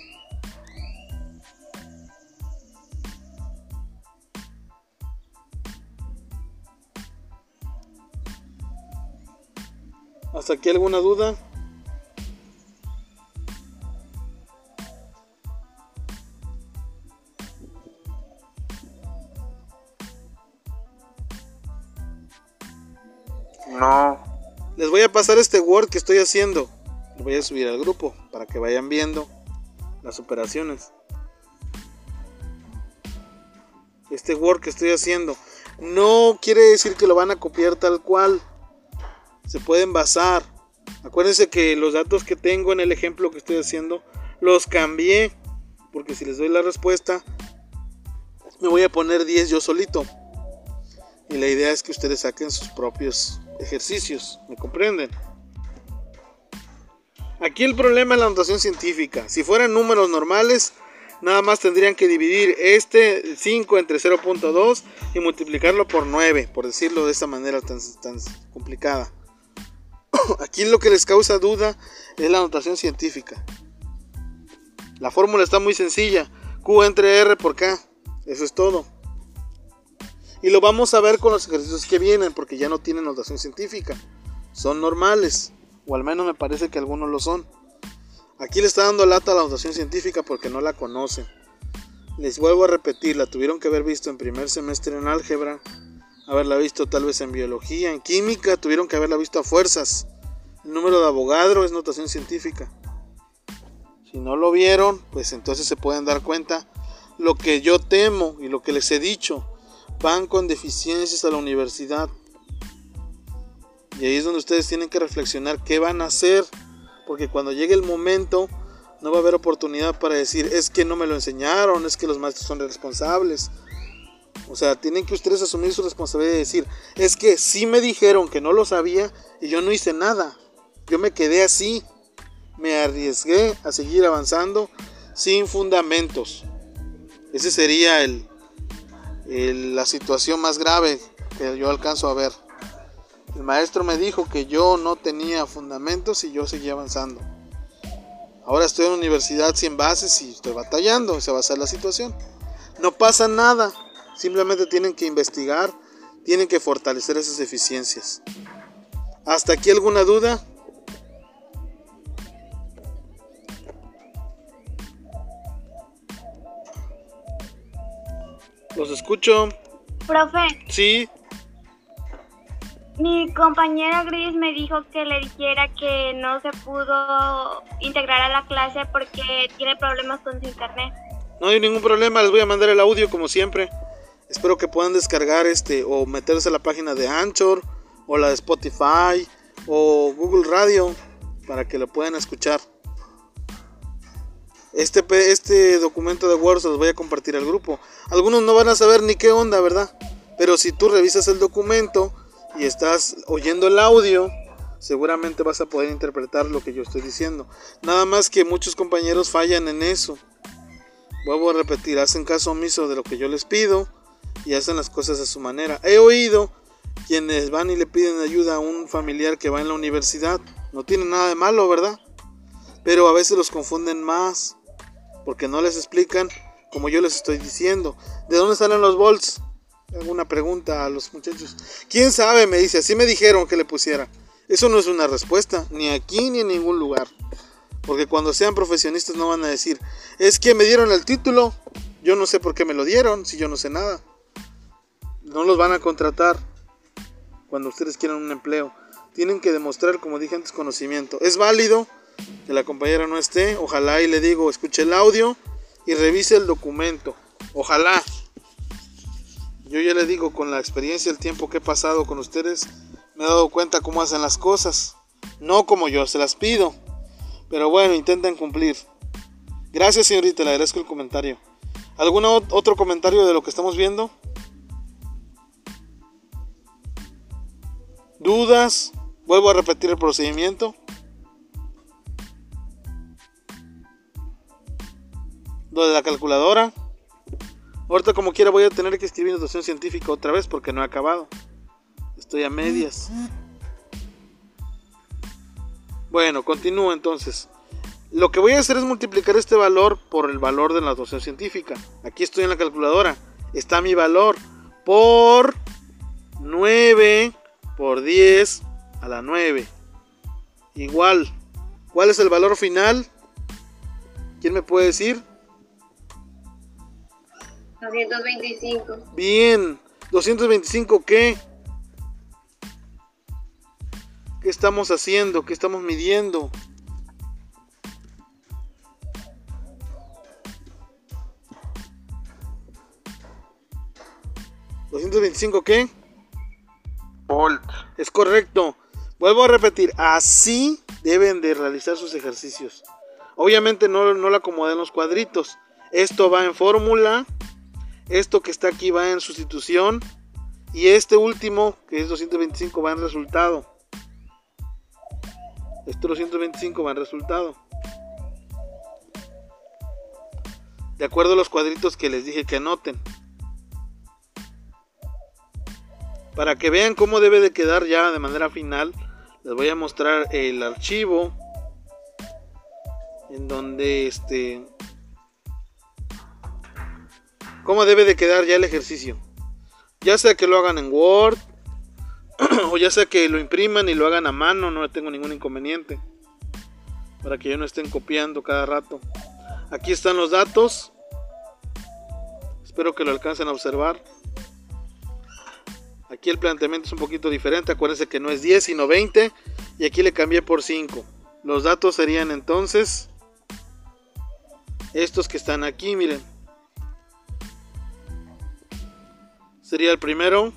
¿Hasta aquí alguna duda? No. Les voy a pasar este Word que estoy haciendo. Lo voy a subir al grupo para que vayan viendo las operaciones. Este Word que estoy haciendo. No quiere decir que lo van a copiar tal cual. Se pueden basar. Acuérdense que los datos que tengo en el ejemplo que estoy haciendo los cambié. Porque si les doy la respuesta, me voy a poner 10 yo solito. Y la idea es que ustedes saquen sus propios ejercicios, ¿me comprenden? Aquí el problema es la notación científica. Si fueran números normales, nada más tendrían que dividir este 5 entre 0.2 y multiplicarlo por 9, por decirlo de esta manera tan, tan complicada. Aquí lo que les causa duda es la notación científica. La fórmula está muy sencilla. Q entre R por K. Eso es todo. Y lo vamos a ver con los ejercicios que vienen, porque ya no tienen notación científica. Son normales, o al menos me parece que algunos lo son. Aquí le está dando lata a la notación científica porque no la conocen. Les vuelvo a repetir, la tuvieron que haber visto en primer semestre en álgebra, haberla visto tal vez en biología, en química, tuvieron que haberla visto a fuerzas. El número de Avogadro es notación científica. Si no lo vieron, pues entonces se pueden dar cuenta lo que yo temo y lo que les he dicho van con deficiencias a la universidad. Y ahí es donde ustedes tienen que reflexionar qué van a hacer. Porque cuando llegue el momento no va a haber oportunidad para decir es que no me lo enseñaron, es que los maestros son responsables. O sea, tienen que ustedes asumir su responsabilidad y decir, es que sí me dijeron que no lo sabía y yo no hice nada. Yo me quedé así. me arriesgué a seguir avanzando sin fundamentos. Ese sería el, la situación más grave que yo alcanzo a ver. El maestro me dijo que yo no tenía fundamentos y yo seguía avanzando. Ahora estoy en universidad sin bases y estoy batallando, esa va a ser la situación. No pasa nada, simplemente tienen que investigar, tienen que fortalecer esas eficiencias. ¿Hasta aquí alguna duda? Los escucho. Profe. Sí. Mi compañera Gris me dijo que le dijera que no se pudo integrar a la clase porque tiene problemas con su internet. No hay ningún problema, les voy a mandar el audio como siempre. Espero que puedan descargar este o meterse a la página de Anchor o la de Spotify o Google Radio para que lo puedan escuchar. Este, este documento de Word se los voy a compartir al grupo. Algunos no van a saber ni qué onda, ¿verdad? Pero si tú revisas el documento y estás oyendo el audio, seguramente vas a poder interpretar lo que yo estoy diciendo. Nada más que muchos compañeros fallan en eso. Vuelvo a repetir, hacen caso omiso de lo que yo les pido y hacen las cosas a su manera. He oído quienes van y le piden ayuda a un familiar que va en la universidad. No tiene nada de malo, ¿verdad? Pero a veces los confunden más porque no les explican como yo les estoy diciendo. ¿De dónde salen los volts? Alguna pregunta a los muchachos. ¿Quién sabe? Me dice, así me dijeron que le pusiera. Eso no es una respuesta, ni aquí ni en ningún lugar. Porque cuando sean profesionistas no van a decir, es que me dieron el título, yo no sé por qué me lo dieron, si yo no sé nada. No los van a contratar cuando ustedes quieran un empleo. Tienen que demostrar, como dije antes, conocimiento. Es válido que la compañera no esté, ojalá y le digo, escuche el audio y revise el documento. Ojalá. Yo ya le digo, con la experiencia, el tiempo que he pasado con ustedes, me he dado cuenta cómo hacen las cosas. No como yo se las pido. Pero bueno, intenten cumplir. Gracias señorita, le agradezco el comentario. ¿Algún otro comentario de lo que estamos viendo? ¿Dudas? Vuelvo a repetir el procedimiento. De la calculadora. Ahorita como quiera voy a tener que escribir notación científica otra vez porque no he acabado. Estoy a medias. Bueno, continúo entonces. Lo que voy a hacer es multiplicar este valor por el valor de la notación científica. Aquí estoy en la calculadora. Está mi valor por 9 por 10 a la 9. Igual. ¿Cuál es el valor final? ¿Quién me puede decir? 225. Bien. ¿225 qué? ¿Qué estamos haciendo? ¿Qué estamos midiendo? ¿225 qué? Volt. Es correcto. Vuelvo a repetir, así deben de realizar sus ejercicios. Obviamente no, no lo acomodé en los cuadritos. Esto va en fórmula esto que está aquí va en sustitución. Y este último, que es 225, va en resultado. Este 225 va en resultado. De acuerdo a los cuadritos que les dije que anoten. Para que vean cómo debe de quedar ya de manera final, les voy a mostrar el archivo en donde este cómo debe de quedar ya el ejercicio. Ya sea que lo hagan en Word o ya sea que lo impriman y lo hagan a mano, no tengo ningún inconveniente. Para que yo no estén copiando cada rato. Aquí están los datos. Espero que lo alcancen a observar. Aquí el planteamiento es un poquito diferente. Acuérdense que no es 10 sino 20. Y aquí le cambié por 5. Los datos serían entonces estos que están aquí, miren. Sería el primero.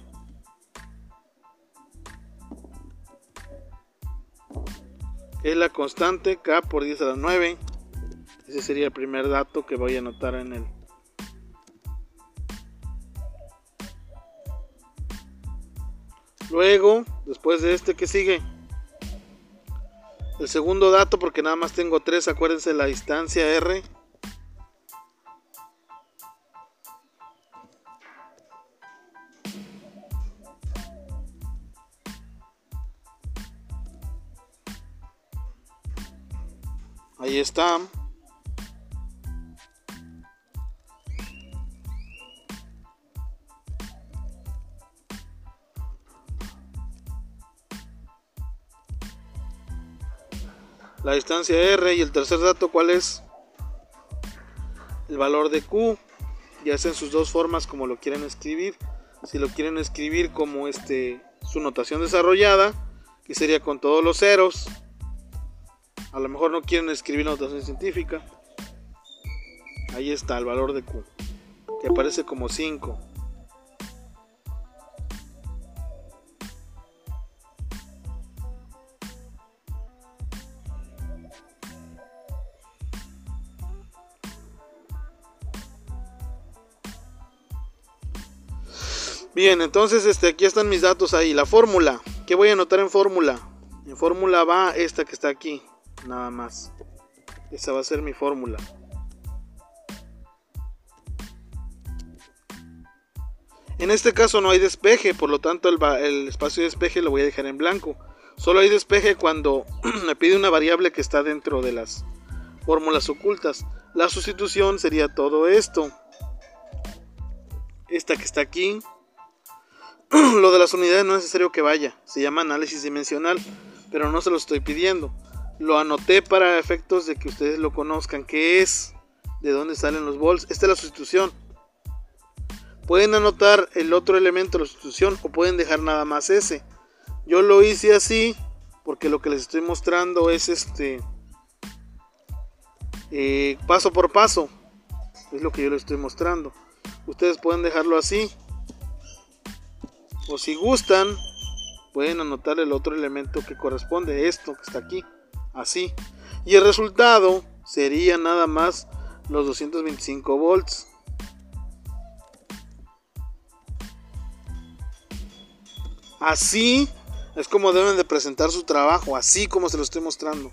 Es la constante K por 10 a la 9. Ese sería el primer dato que voy a anotar en el Luego, después de este que sigue, El segundo dato, porque nada más tengo tres, acuérdense la distancia R. Ahí está. la distancia R y el tercer dato cuál es el valor de Q. Ya sea en sus dos formas como lo quieren escribir. Si lo quieren escribir como este su notación desarrollada que sería con todos los ceros a lo mejor no quieren escribir notación científica ahí está el valor de Q que aparece como 5 Bien, entonces este, aquí están mis datos ahí. La fórmula. ¿Qué voy a anotar en fórmula? En fórmula va esta que está aquí. Nada más. Esa va a ser mi fórmula. En este caso no hay despeje, por lo tanto el, espacio de despeje lo voy a dejar en blanco. Solo hay despeje cuando me pide una variable que está dentro de las fórmulas ocultas. La sustitución sería todo esto. Esta que está aquí lo de las unidades no es necesario que vaya, se llama análisis dimensional, pero no se lo estoy pidiendo. Lo anoté para efectos de que ustedes lo conozcan, qué es, de dónde salen los volts. Esta es la sustitución. Pueden anotar el otro elemento de la sustitución o pueden dejar nada más ese. Yo lo hice así porque lo que les estoy mostrando es este eh, paso por paso. Es lo que yo les estoy mostrando. Ustedes pueden dejarlo así o si gustan, pueden anotar el otro elemento que corresponde, esto que está aquí, así. Y el resultado sería nada más los 225 volts. Así es como deben de presentar su trabajo, así como se lo estoy mostrando.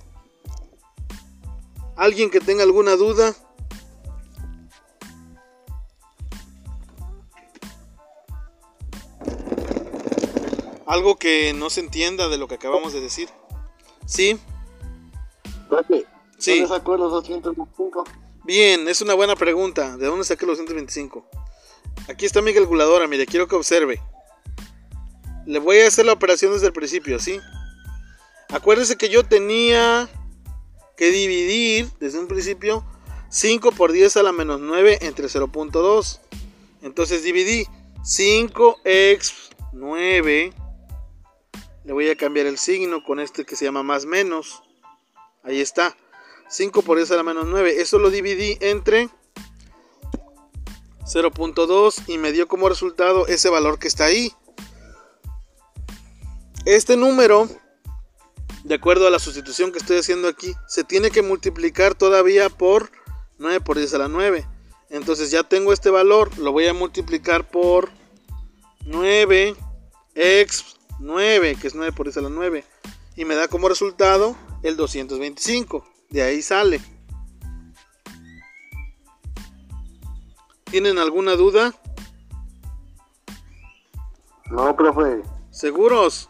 ¿Alguien que tenga alguna duda? algo que no se entienda de lo que acabamos de decir. ¿Sí? Sí. ¿Dónde sacó los 225? Bien, es una buena pregunta. ¿De dónde saqué los 225? Aquí está mi calculadora, mire, quiero que observe. Le voy a hacer la operación desde el principio, ¿sí? Acuérdese que yo tenía que dividir desde un principio 5 por 10 a la menos 9 entre 0.2. Entonces dividí 5x 9 le voy a cambiar el signo con este que se llama más menos. Ahí está. 5 por 10 a la menos 9. Eso lo dividí entre 0.2 y me dio como resultado ese valor que está ahí. Este número, de acuerdo a la sustitución que estoy haciendo aquí, se tiene que multiplicar todavía por 9 por 10 a la 9. Entonces ya tengo este valor, lo voy a multiplicar por 9 x 9, que es 9 por 10 a la 9. Y me da como resultado el 225. De ahí sale. ¿Tienen alguna duda? No, profe. ¿Seguros?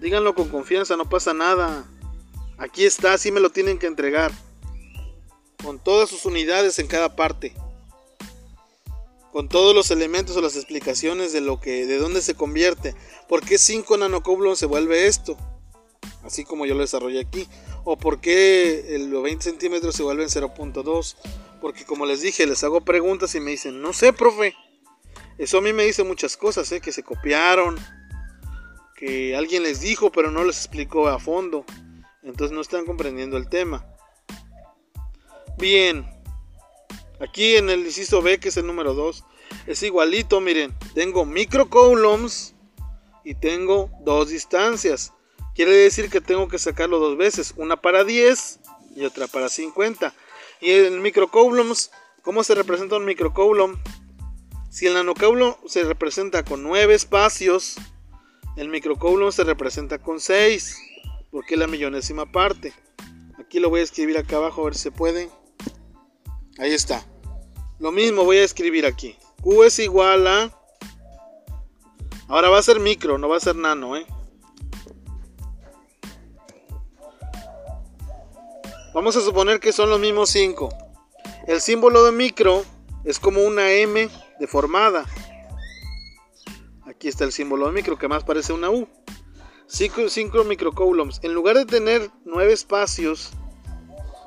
Díganlo con confianza, no pasa nada. Aquí está, así me lo tienen que entregar. Con todas sus unidades en cada parte con todos los elementos o las explicaciones de lo que de dónde se convierte, por qué 5 nanocoulombs se vuelve esto, así como yo lo desarrollé aquí, o por qué los 20 centímetros se vuelven 0.2, porque como les dije, les hago preguntas y me dicen, no sé, profe, eso a mí me dice muchas cosas, ¿eh? que se copiaron, que alguien les dijo pero no les explicó a fondo, entonces no están comprendiendo el tema. Bien, Aquí en el inciso B, que es el número 2, es igualito, miren, tengo microcoulombs y tengo dos distancias. Quiere decir que tengo que sacarlo dos veces, una para 10 y otra para 50. Y el microcoulombs, ¿cómo se representa un microcoulomb? Si el nanocoulomb se representa con 9 espacios, el microcoulomb se representa con 6. porque es la millonésima parte. Aquí lo voy a escribir acá abajo a ver si se puede. Ahí está. Lo mismo voy a escribir aquí. Q es igual a... Ahora va a ser micro, no va a ser nano, ¿eh? Vamos a suponer que son los mismos 5. El símbolo de micro es como una M deformada. Aquí está el símbolo de micro que más parece una U. 5 microcoulombs. En lugar de tener 9 espacios,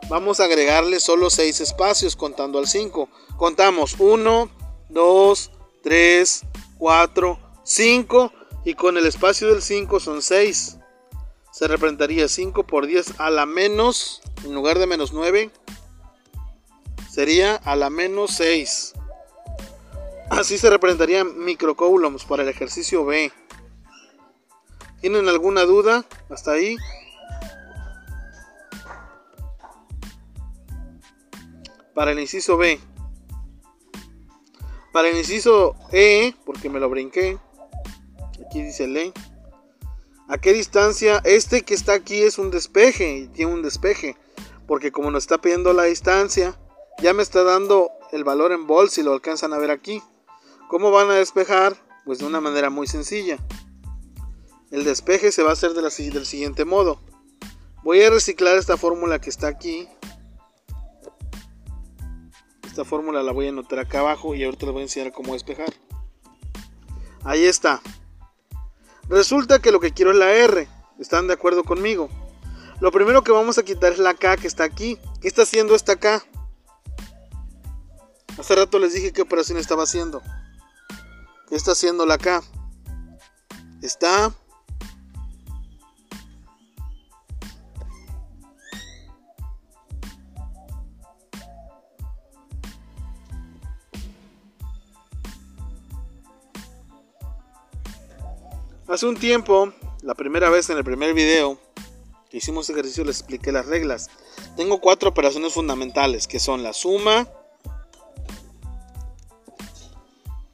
vamos a agregarle solo 6 espacios contando al 5. Contamos 1, 2, 3, 4, 5 y con el espacio del 5 son 6. Se representaría 5 por 10 a la menos, en lugar de menos 9, sería a la menos 6. Así se representarían microcoulombs para el ejercicio B. ¿Tienen alguna duda hasta ahí? Para el inciso B. Para el inciso E, porque me lo brinqué. Aquí dice E. ¿A qué distancia? Este que está aquí es un despeje y tiene un despeje. Porque como nos está pidiendo la distancia, ya me está dando el valor en volt si lo alcanzan a ver aquí. ¿Cómo van a despejar? Pues de una manera muy sencilla. El despeje se va a hacer de la, del siguiente modo. Voy a reciclar esta fórmula que está aquí. Esta fórmula la voy a anotar acá abajo y ahorita les voy a enseñar cómo despejar. Ahí está. Resulta que lo que quiero es la R. ¿Están de acuerdo conmigo? Lo primero que vamos a quitar es la K que está aquí. ¿Qué está haciendo esta K? Hace rato les dije qué operación estaba haciendo. ¿Qué está haciendo la K? Está Hace un tiempo, la primera vez en el primer video que hicimos ejercicio les expliqué las reglas. Tengo cuatro operaciones fundamentales que son la suma,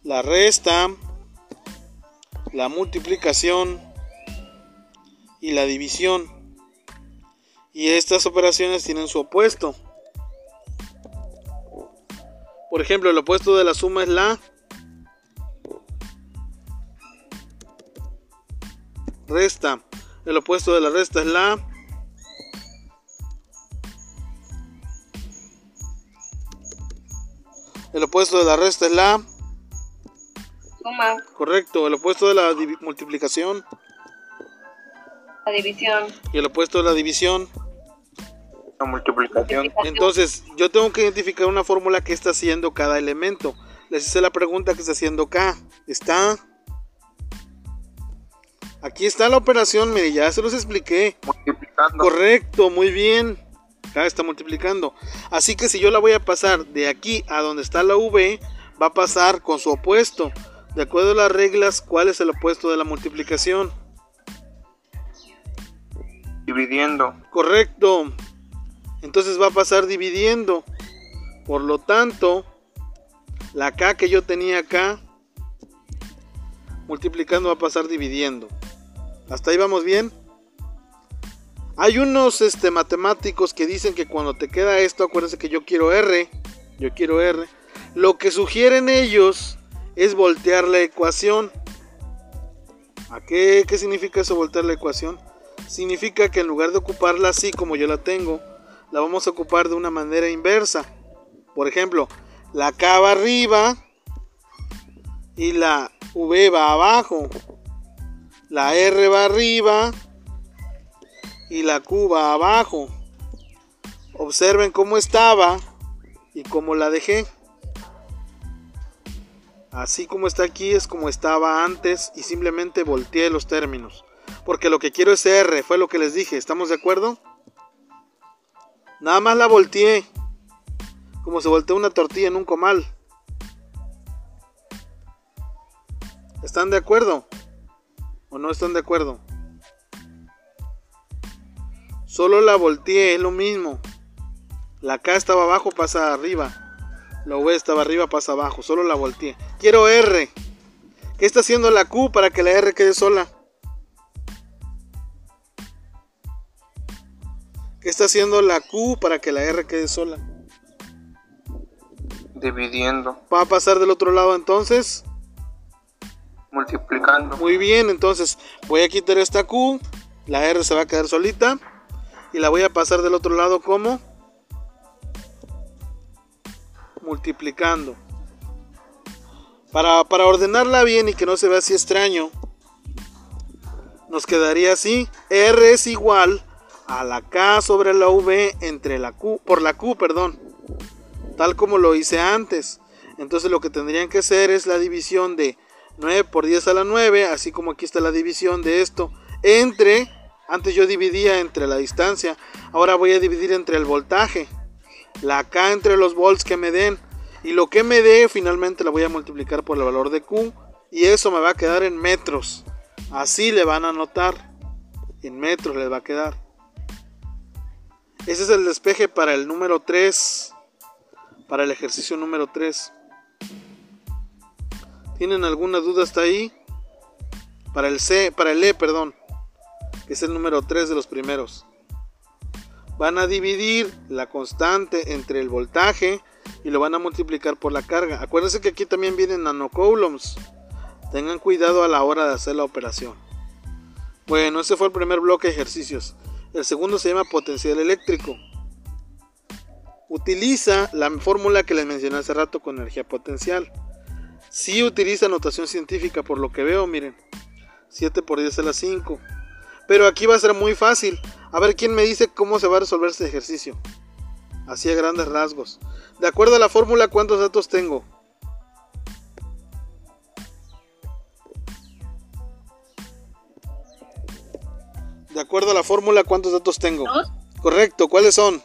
la resta, la multiplicación y la división. Y estas operaciones tienen su opuesto. Por ejemplo, el opuesto de la suma es la resta. El opuesto de la resta es la El opuesto de la resta es la Suma. Correcto, el opuesto de la multiplicación. La división. Y el opuesto de la división. La multiplicación. Entonces, yo tengo que identificar una fórmula que está haciendo cada elemento. Les hice la pregunta que está haciendo acá. ¿Está? Aquí está la operación, mire, ya se los expliqué. Multiplicando. Correcto, muy bien. Acá está multiplicando. Así que si yo la voy a pasar de aquí a donde está la V, va a pasar con su opuesto. De acuerdo a las reglas, ¿cuál es el opuesto de la multiplicación? Dividiendo. Correcto. Entonces va a pasar dividiendo. Por lo tanto, la K que yo tenía acá, multiplicando va a pasar dividiendo. ¿Hasta ahí vamos bien? Hay unos este, matemáticos que dicen que cuando te queda esto, acuérdense que yo quiero R, yo quiero R. Lo que sugieren ellos es voltear la ecuación. ¿A qué, qué significa eso, voltear la ecuación? Significa que en lugar de ocuparla así como yo la tengo, la vamos a ocupar de una manera inversa. Por ejemplo, la K va arriba y la V va abajo. La R va arriba y la Q va abajo. Observen cómo estaba y cómo la dejé. Así como está aquí es como estaba antes y simplemente volteé los términos. Porque lo que quiero es R, fue lo que les dije, ¿estamos de acuerdo? Nada más la volteé. Como se voltea una tortilla en un comal. ¿Están de acuerdo? ¿O no están de acuerdo? Solo la volteé, es lo mismo. La K estaba abajo, pasa arriba. La V estaba arriba, pasa abajo. Solo la volteé. Quiero R. ¿Qué está haciendo la Q para que la R quede sola? ¿Qué está haciendo la Q para que la R quede sola? Dividiendo. Va a pasar del otro lado entonces. Multiplicando. Muy bien, entonces voy a quitar esta Q. La R se va a quedar solita. Y la voy a pasar del otro lado como multiplicando. Para, para ordenarla bien y que no se vea así extraño, nos quedaría así. R es igual a la K sobre la V entre la Q, por la Q, perdón. Tal como lo hice antes. Entonces lo que tendrían que hacer es la división de 9 por 10 a la 9, así como aquí está la división de esto, entre, antes yo dividía entre la distancia, ahora voy a dividir entre el voltaje, la K entre los volts que me den, y lo que me dé finalmente la voy a multiplicar por el valor de Q, y eso me va a quedar en metros. Así le van a anotar, en metros le va a quedar. Ese es el despeje para el número 3, para el ejercicio número 3. ¿Tienen alguna duda hasta ahí? Para el C, para el E, perdón, que es el número 3 de los primeros. Van a dividir la constante entre el voltaje y lo van a multiplicar por la carga. Acuérdense que aquí también vienen nanocoulombs. Tengan cuidado a la hora de hacer la operación. Bueno, ese fue el primer bloque de ejercicios. El segundo se llama potencial eléctrico. Utiliza la fórmula que les mencioné hace rato con energía potencial. Si utiliza notación científica por lo que veo, miren. 7 por 10 a la 5. Pero aquí va a ser muy fácil. A ver quién me dice cómo se va a resolver este ejercicio. Así a grandes rasgos. De acuerdo a la fórmula, ¿cuántos datos tengo? De acuerdo a la fórmula, ¿cuántos datos tengo? Correcto, ¿cuáles son?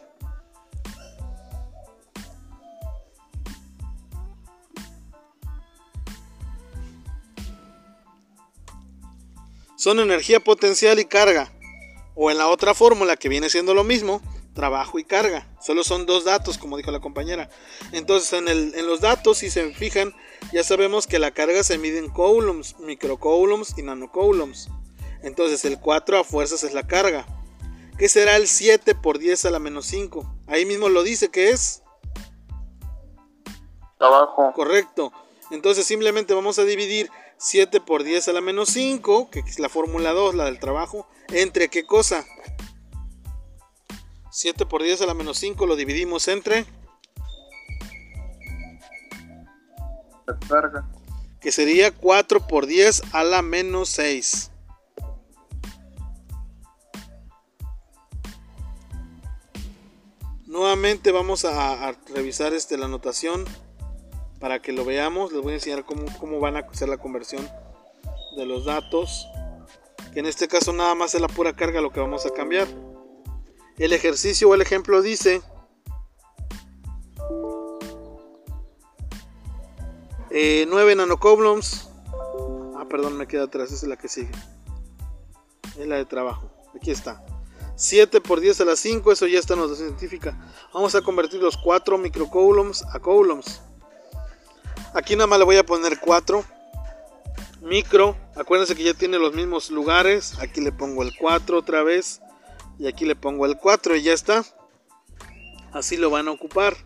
Son energía potencial y carga. O en la otra fórmula que viene siendo lo mismo, trabajo y carga. Solo son dos datos, como dijo la compañera. Entonces, en, el- en los datos, si se fijan, ya sabemos que la carga se mide en coulombs, microcoulombs y nanocoulombs. Entonces, el 4 a fuerzas es la carga. ¿Qué será el 7 por 10 a la menos 5? Ahí mismo lo dice que es Trabajo. correcto. Entonces, simplemente vamos a dividir 7 por 10 a la menos 5, que es la fórmula 2, la del trabajo, entre qué cosa? 7 por 10 a la menos 5 lo dividimos entre, La carga. que sería 4 por 10 a la menos 6. Nuevamente vamos a, a revisar este, la anotación para que lo veamos. Les voy a enseñar cómo, cómo van a hacer la conversión de los datos. Que en este caso nada más es la pura carga lo que vamos a cambiar. El ejercicio o el ejemplo dice eh, 9 nanocoulombs. Ah, perdón, me queda atrás, esa es la que sigue. Es la de trabajo. Aquí está. 7 por 10 a la 5, eso ya está en notación científica. Vamos a convertir los 4 microcoulombs a coulombs. Aquí nada más le voy a poner 4. Micro, acuérdense que ya tiene los mismos lugares. Aquí le pongo el 4 otra vez. Y aquí le pongo el 4 y ya está. Así lo van a ocupar.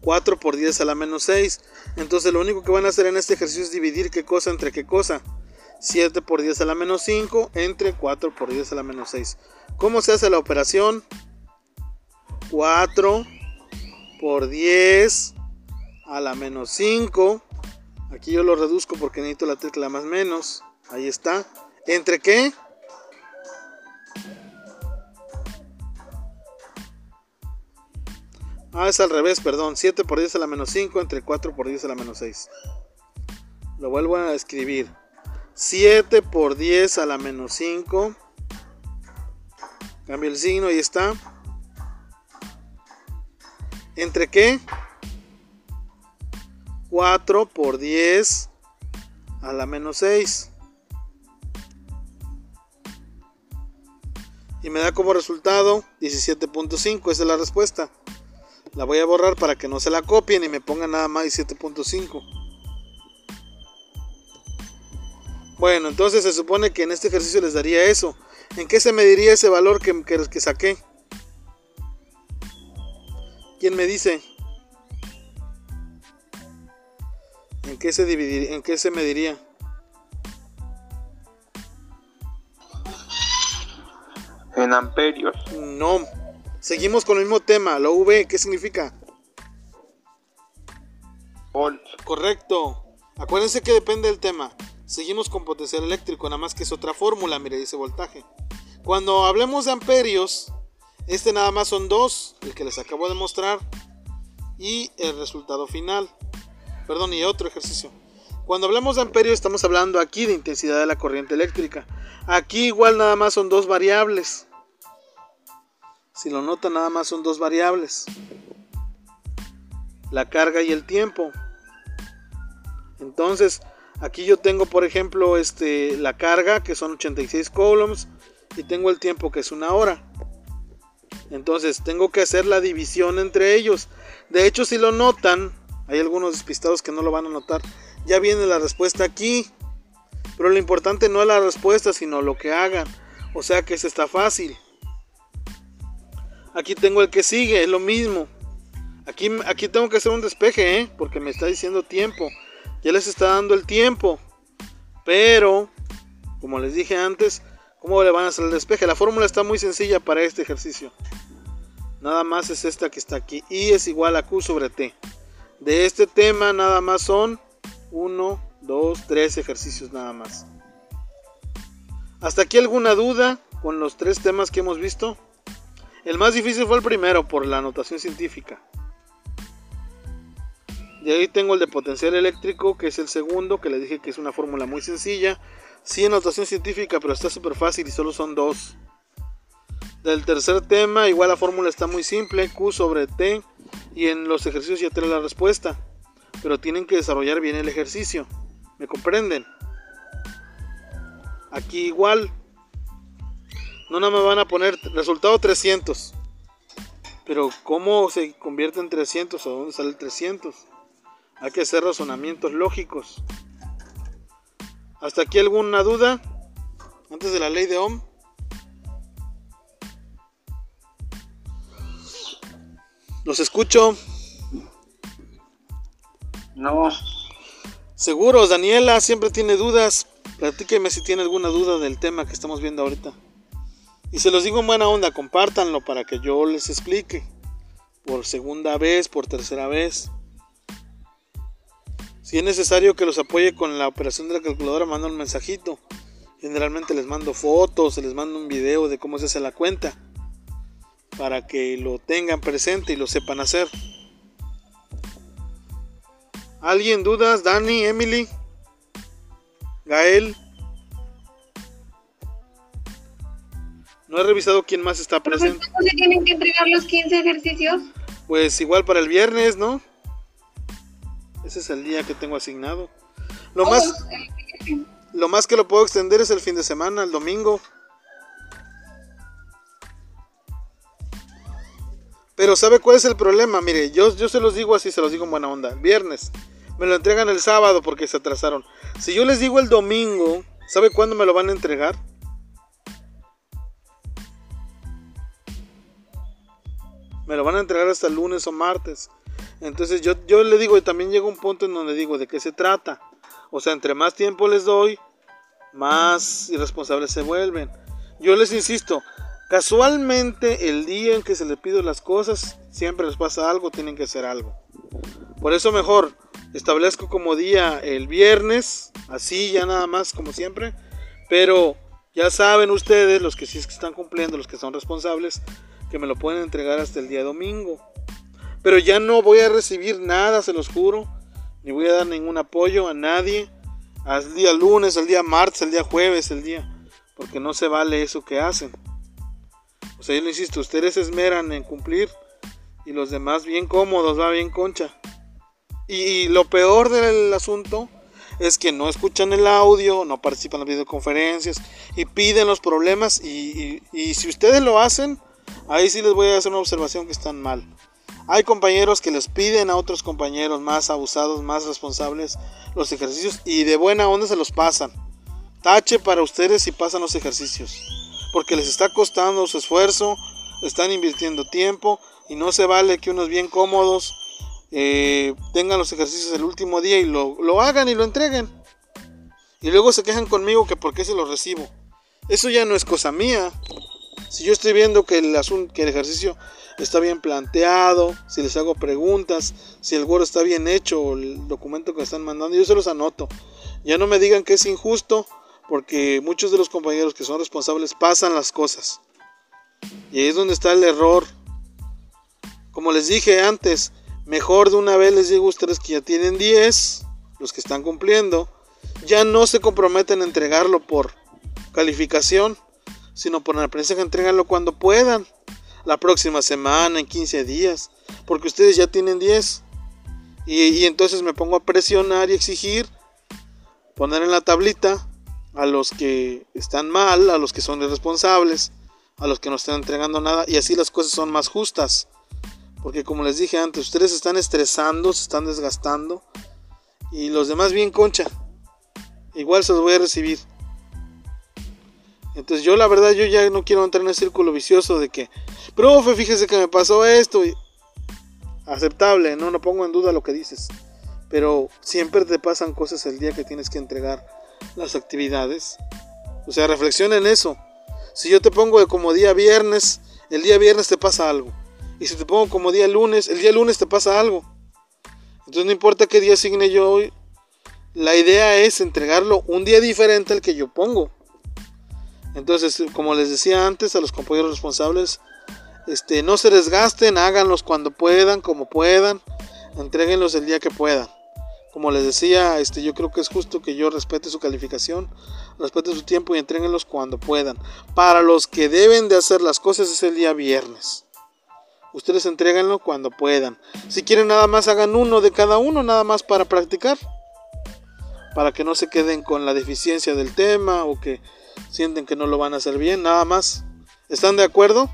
4 por 10 a la menos 6. Entonces lo único que van a hacer en este ejercicio es dividir qué cosa entre qué cosa. 7 por 10 a la menos 5 entre 4 por 10 a la menos 6. ¿Cómo se hace la operación? 4 por 10 a la menos 5. Aquí yo lo reduzco porque necesito la tecla más menos. Ahí está. ¿Entre qué? Ah, es al revés, perdón. 7 por 10 a la menos 5 entre 4 por 10 a la menos 6. Lo vuelvo a escribir. 7 por 10 a la menos 5. Cambio el signo y está. ¿Entre qué? 4 por 10 a la menos 6. Y me da como resultado 17.5. Esa es la respuesta. La voy a borrar para que no se la copien y me pongan nada más 17.5. Bueno, entonces se supone que en este ejercicio les daría eso. ¿En qué se mediría ese valor que, que, que saqué? ¿Quién me dice? ¿En qué se? ¿En qué se mediría? En amperios. No. Seguimos con el mismo tema. La V, ¿qué significa? Volts. Correcto. Acuérdense que depende del tema. Seguimos con potencial eléctrico, nada más que es otra fórmula, mire, dice voltaje. Cuando hablemos de amperios, este nada más son dos, el que les acabo de mostrar, y el resultado final. Perdón, y otro ejercicio. Cuando hablamos de amperios estamos hablando aquí de intensidad de la corriente eléctrica. Aquí igual nada más son dos variables. Si lo notan nada más son dos variables. La carga y el tiempo. Entonces, aquí yo tengo por ejemplo este, la carga que son 86 coulombs y tengo el tiempo que es una hora. Entonces tengo que hacer la división entre ellos. De hecho, si lo notan, hay algunos despistados que no lo van a notar. Ya viene la respuesta aquí. Pero lo importante no es la respuesta, sino lo que hagan. O sea que se está fácil. Aquí tengo el que sigue, es lo mismo. Aquí, aquí tengo que hacer un despeje, ¿eh? porque me está diciendo tiempo. Ya les está dando el tiempo. Pero, como les dije antes, ¿cómo le van a hacer el despeje? La fórmula está muy sencilla para este ejercicio. Nada más es esta que está aquí. Y es igual a Q sobre T. De este tema nada más son 1, 2, 3 ejercicios nada más. ¿Hasta aquí alguna duda con los tres temas que hemos visto? El más difícil fue el primero por la notación científica. De ahí tengo el de potencial eléctrico, que es el segundo, que le dije que es una fórmula muy sencilla. Sí, en notación científica, pero está súper fácil y solo son dos. Del tercer tema, igual la fórmula está muy simple, Q sobre T, y en los ejercicios ya tengo la respuesta. Pero tienen que desarrollar bien el ejercicio. ¿Me comprenden? Aquí igual. No nada me van a poner resultado 300. Pero ¿cómo se convierte en 300 o dónde sale el 300? Hay que hacer razonamientos lógicos. ¿Hasta aquí alguna duda? Antes de la ley de Ohm. Los escucho. No. Seguros, Daniela siempre tiene dudas. Platíqueme si tiene alguna duda del tema que estamos viendo ahorita. Y se los digo en buena onda, compártanlo para que yo les explique. Por segunda vez, por tercera vez. Si es necesario que los apoye con la operación de la calculadora, mando un mensajito. Generalmente les mando fotos, les mando un video de cómo se hace la cuenta. Para que lo tengan presente y lo sepan hacer. ¿Alguien dudas? Dani, Emily, Gael. No he revisado quién más está presente. ¿Cómo se tienen que entregar los 15 ejercicios? Pues igual para el viernes, ¿no? Ese es el día que tengo asignado. Lo más, lo más que lo puedo extender es el fin de semana, el domingo. Pero ¿sabe cuál es el problema? Mire, yo, yo se los digo así, se los digo en buena onda. Viernes. Me lo entregan el sábado porque se atrasaron. Si yo les digo el domingo, ¿sabe cuándo me lo van a entregar? Me lo van a entregar hasta lunes o martes. Entonces yo, yo le digo, y también llega un punto en donde digo, ¿de qué se trata? O sea, entre más tiempo les doy, más irresponsables se vuelven. Yo les insisto, casualmente el día en que se les pido las cosas, siempre les pasa algo, tienen que hacer algo. Por eso mejor establezco como día el viernes, así ya nada más como siempre. Pero ya saben ustedes, los que sí están cumpliendo, los que son responsables, que me lo pueden entregar hasta el día domingo. Pero ya no voy a recibir nada, se los juro. Ni voy a dar ningún apoyo a nadie. Al día lunes, al día martes, al día jueves, el día. Porque no se vale eso que hacen. O sea, yo le insisto, ustedes se esmeran en cumplir. Y los demás bien cómodos, va bien concha. Y lo peor del asunto es que no escuchan el audio, no participan en las videoconferencias y piden los problemas. Y, y, si ustedes lo hacen, ahí sí les voy a hacer una observación que están mal. Hay compañeros que les piden a otros compañeros más abusados, más responsables los ejercicios y de buena onda se los pasan. Tache para ustedes si pasan los ejercicios. Porque les está costando su esfuerzo, están invirtiendo tiempo y no se vale que unos bien cómodos eh, tengan los ejercicios el último día y lo, lo hagan y lo entreguen. Y luego se quejan conmigo que por qué se los recibo. Eso ya no es cosa mía. Si yo estoy viendo que el, que el ejercicio está bien planteado, si les hago preguntas, si el Word está bien hecho el documento que están mandando, yo se los anoto. Ya no me digan que es injusto, porque muchos de los compañeros que son responsables pasan las cosas. Y ahí es donde está el error. Como les dije antes, mejor de una vez les digo a ustedes que ya tienen 10, los que están cumpliendo, ya no se comprometen a entregarlo por calificación sino por la que entregarlo cuando puedan. La próxima semana, en 15 días. Porque ustedes ya tienen 10. Y, y entonces me pongo a presionar y exigir. Poner en la tablita a los que están mal, a los que son irresponsables, a los que no están entregando nada. Y así las cosas son más justas. Porque como les dije antes, ustedes se están estresando, se están desgastando. Y los demás bien concha. Igual se los voy a recibir. Entonces yo la verdad yo ya no quiero entrar en el círculo vicioso de que, profe, fíjese que me pasó esto. Aceptable, no, no pongo en duda lo que dices. Pero siempre te pasan cosas el día que tienes que entregar las actividades. O sea, reflexiona en eso. Si yo te pongo como día viernes, el día viernes te pasa algo. Y si te pongo como día lunes, el día lunes te pasa algo. Entonces no importa qué día asigne yo hoy. La idea es entregarlo un día diferente al que yo pongo. Entonces, como les decía antes a los compañeros responsables, este, no se desgasten, háganlos cuando puedan, como puedan, entreguenlos el día que puedan. Como les decía, este, yo creo que es justo que yo respete su calificación, respete su tiempo y entreguenlos cuando puedan. Para los que deben de hacer las cosas es el día viernes. Ustedes entreguenlo cuando puedan. Si quieren nada más hagan uno de cada uno, nada más para practicar. Para que no se queden con la deficiencia del tema o que sienten que no lo van a hacer bien, nada más. ¿Están de acuerdo?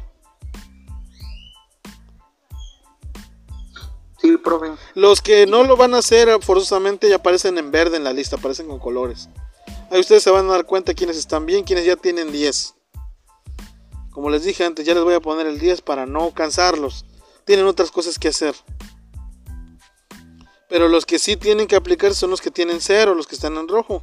Los que no lo van a hacer forzosamente ya aparecen en verde en la lista, aparecen con colores. Ahí ustedes se van a dar cuenta quiénes están bien, quiénes ya tienen 10. Como les dije antes, ya les voy a poner el 10 para no cansarlos. Tienen otras cosas que hacer. Pero los que sí tienen que aplicar son los que tienen 0, los que están en rojo.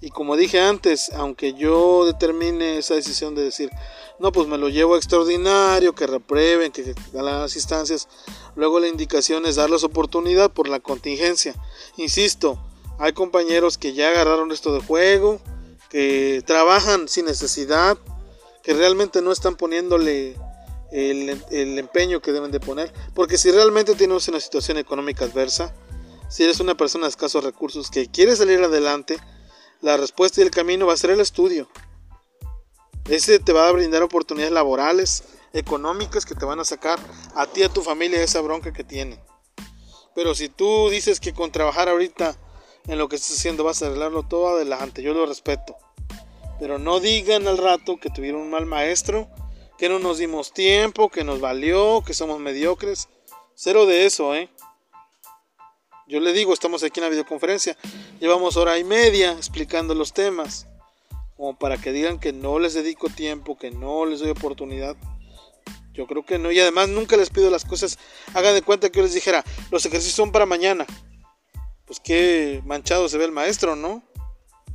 Y como dije antes, aunque yo determine esa decisión de decir, no, pues me lo llevo a extraordinario, que reprueben, que, que las instancias, luego la indicación es darles oportunidad por la contingencia. Insisto, hay compañeros que ya agarraron esto de juego, que trabajan sin necesidad, que realmente no están poniéndole el, empeño que deben de poner, porque si realmente tienes una situación económica adversa, si eres una persona de escasos recursos que quiere salir adelante, la respuesta y el camino va a ser el estudio. Ese te va a brindar oportunidades laborales, económicas que te van a sacar a ti y a tu familia esa bronca que tienen. Pero si tú dices que con trabajar ahorita en lo que estás haciendo vas a arreglarlo todo adelante, yo lo respeto. Pero no digan al rato que tuvieron un mal maestro, que no nos dimos tiempo, que nos valió, que somos mediocres. Cero de eso, ¿eh? Yo le digo, estamos aquí en la videoconferencia, llevamos hora y media explicando los temas, como para que digan que no les dedico tiempo, que no les doy oportunidad. Yo creo que no, y además nunca les pido las cosas. Hagan de cuenta que yo les dijera, los ejercicios son para mañana. Pues qué manchado se ve el maestro, ¿no?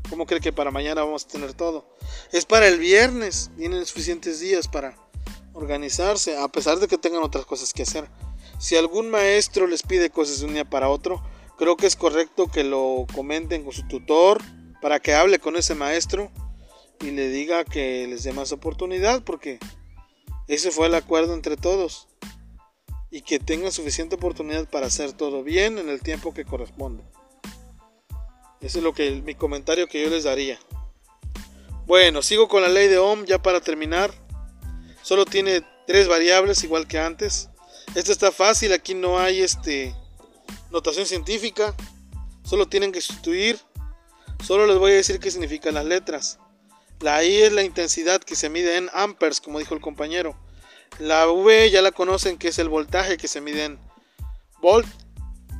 ¿Cómo cree que para mañana vamos a tener todo? Es para el viernes, tienen suficientes días para organizarse, a pesar de que tengan otras cosas que hacer. Si algún maestro les pide cosas de un día para otro, creo que es correcto que lo comenten con su tutor para que hable con ese maestro y le diga que les dé más oportunidad porque ese fue el acuerdo entre todos y que tengan suficiente oportunidad para hacer todo bien en el tiempo que corresponde. Ese es lo que mi comentario que yo les daría. Bueno, sigo con la ley de Ohm ya para terminar. Solo tiene tres variables igual que antes. Esto está fácil, aquí no hay este notación científica. Solo tienen que sustituir. Solo les voy a decir qué significan las letras. La I es la intensidad que se mide en amperes, como dijo el compañero. La V ya la conocen que es el voltaje que se mide en volt.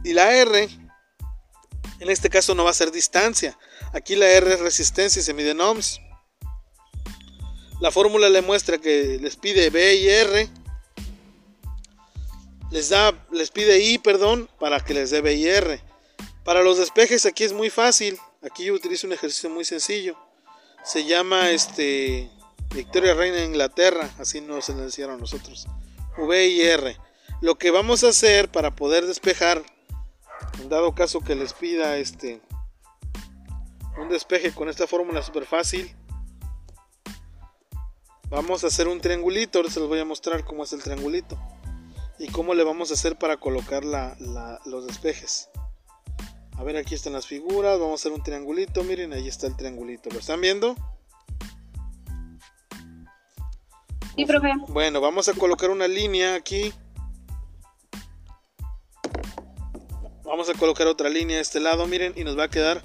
Y la R, en este caso no va a ser distancia. Aquí la R es resistencia y se mide en ohms. La fórmula le muestra que les pide B y R. Les da, les pide I, perdón, para que les dé B y R. Para los despejes aquí es muy fácil. Aquí yo utilizo un ejercicio muy sencillo. Se llama este Victoria Reina de Inglaterra, así nos enseñaron a nosotros. V y R. Lo que vamos a hacer para poder despejar, en dado caso que les pida este un despeje con esta fórmula súper fácil, vamos a hacer un triangulito. Ahora se los voy a mostrar cómo es el triangulito y cómo le vamos a hacer para colocar la- los despejes. A ver, aquí están las figuras. Vamos a hacer un triangulito. Miren, ahí está el triangulito. ¿Lo están viendo? Bueno, vamos a colocar una línea aquí. Vamos a colocar otra línea a este lado, miren, y nos va a quedar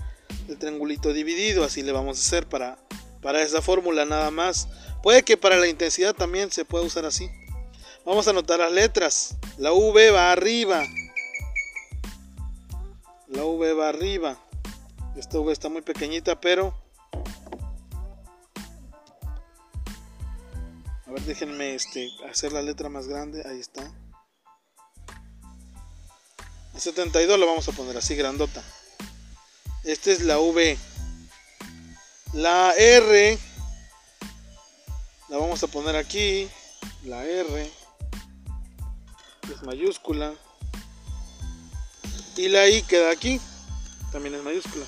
el triangulito dividido. Así le vamos a hacer para, para esa fórmula nada más. Puede que para la intensidad también se pueda usar así. Vamos a anotar las letras. La V va arriba. La V va arriba. Esta V está muy pequeñita, pero... A ver, déjenme este, hacer la letra más grande. Ahí está. El 72 lo vamos a poner así, grandota. Esta es la V. La R. La vamos a poner aquí. La R. Es mayúscula. Y la I queda aquí. También es mayúscula.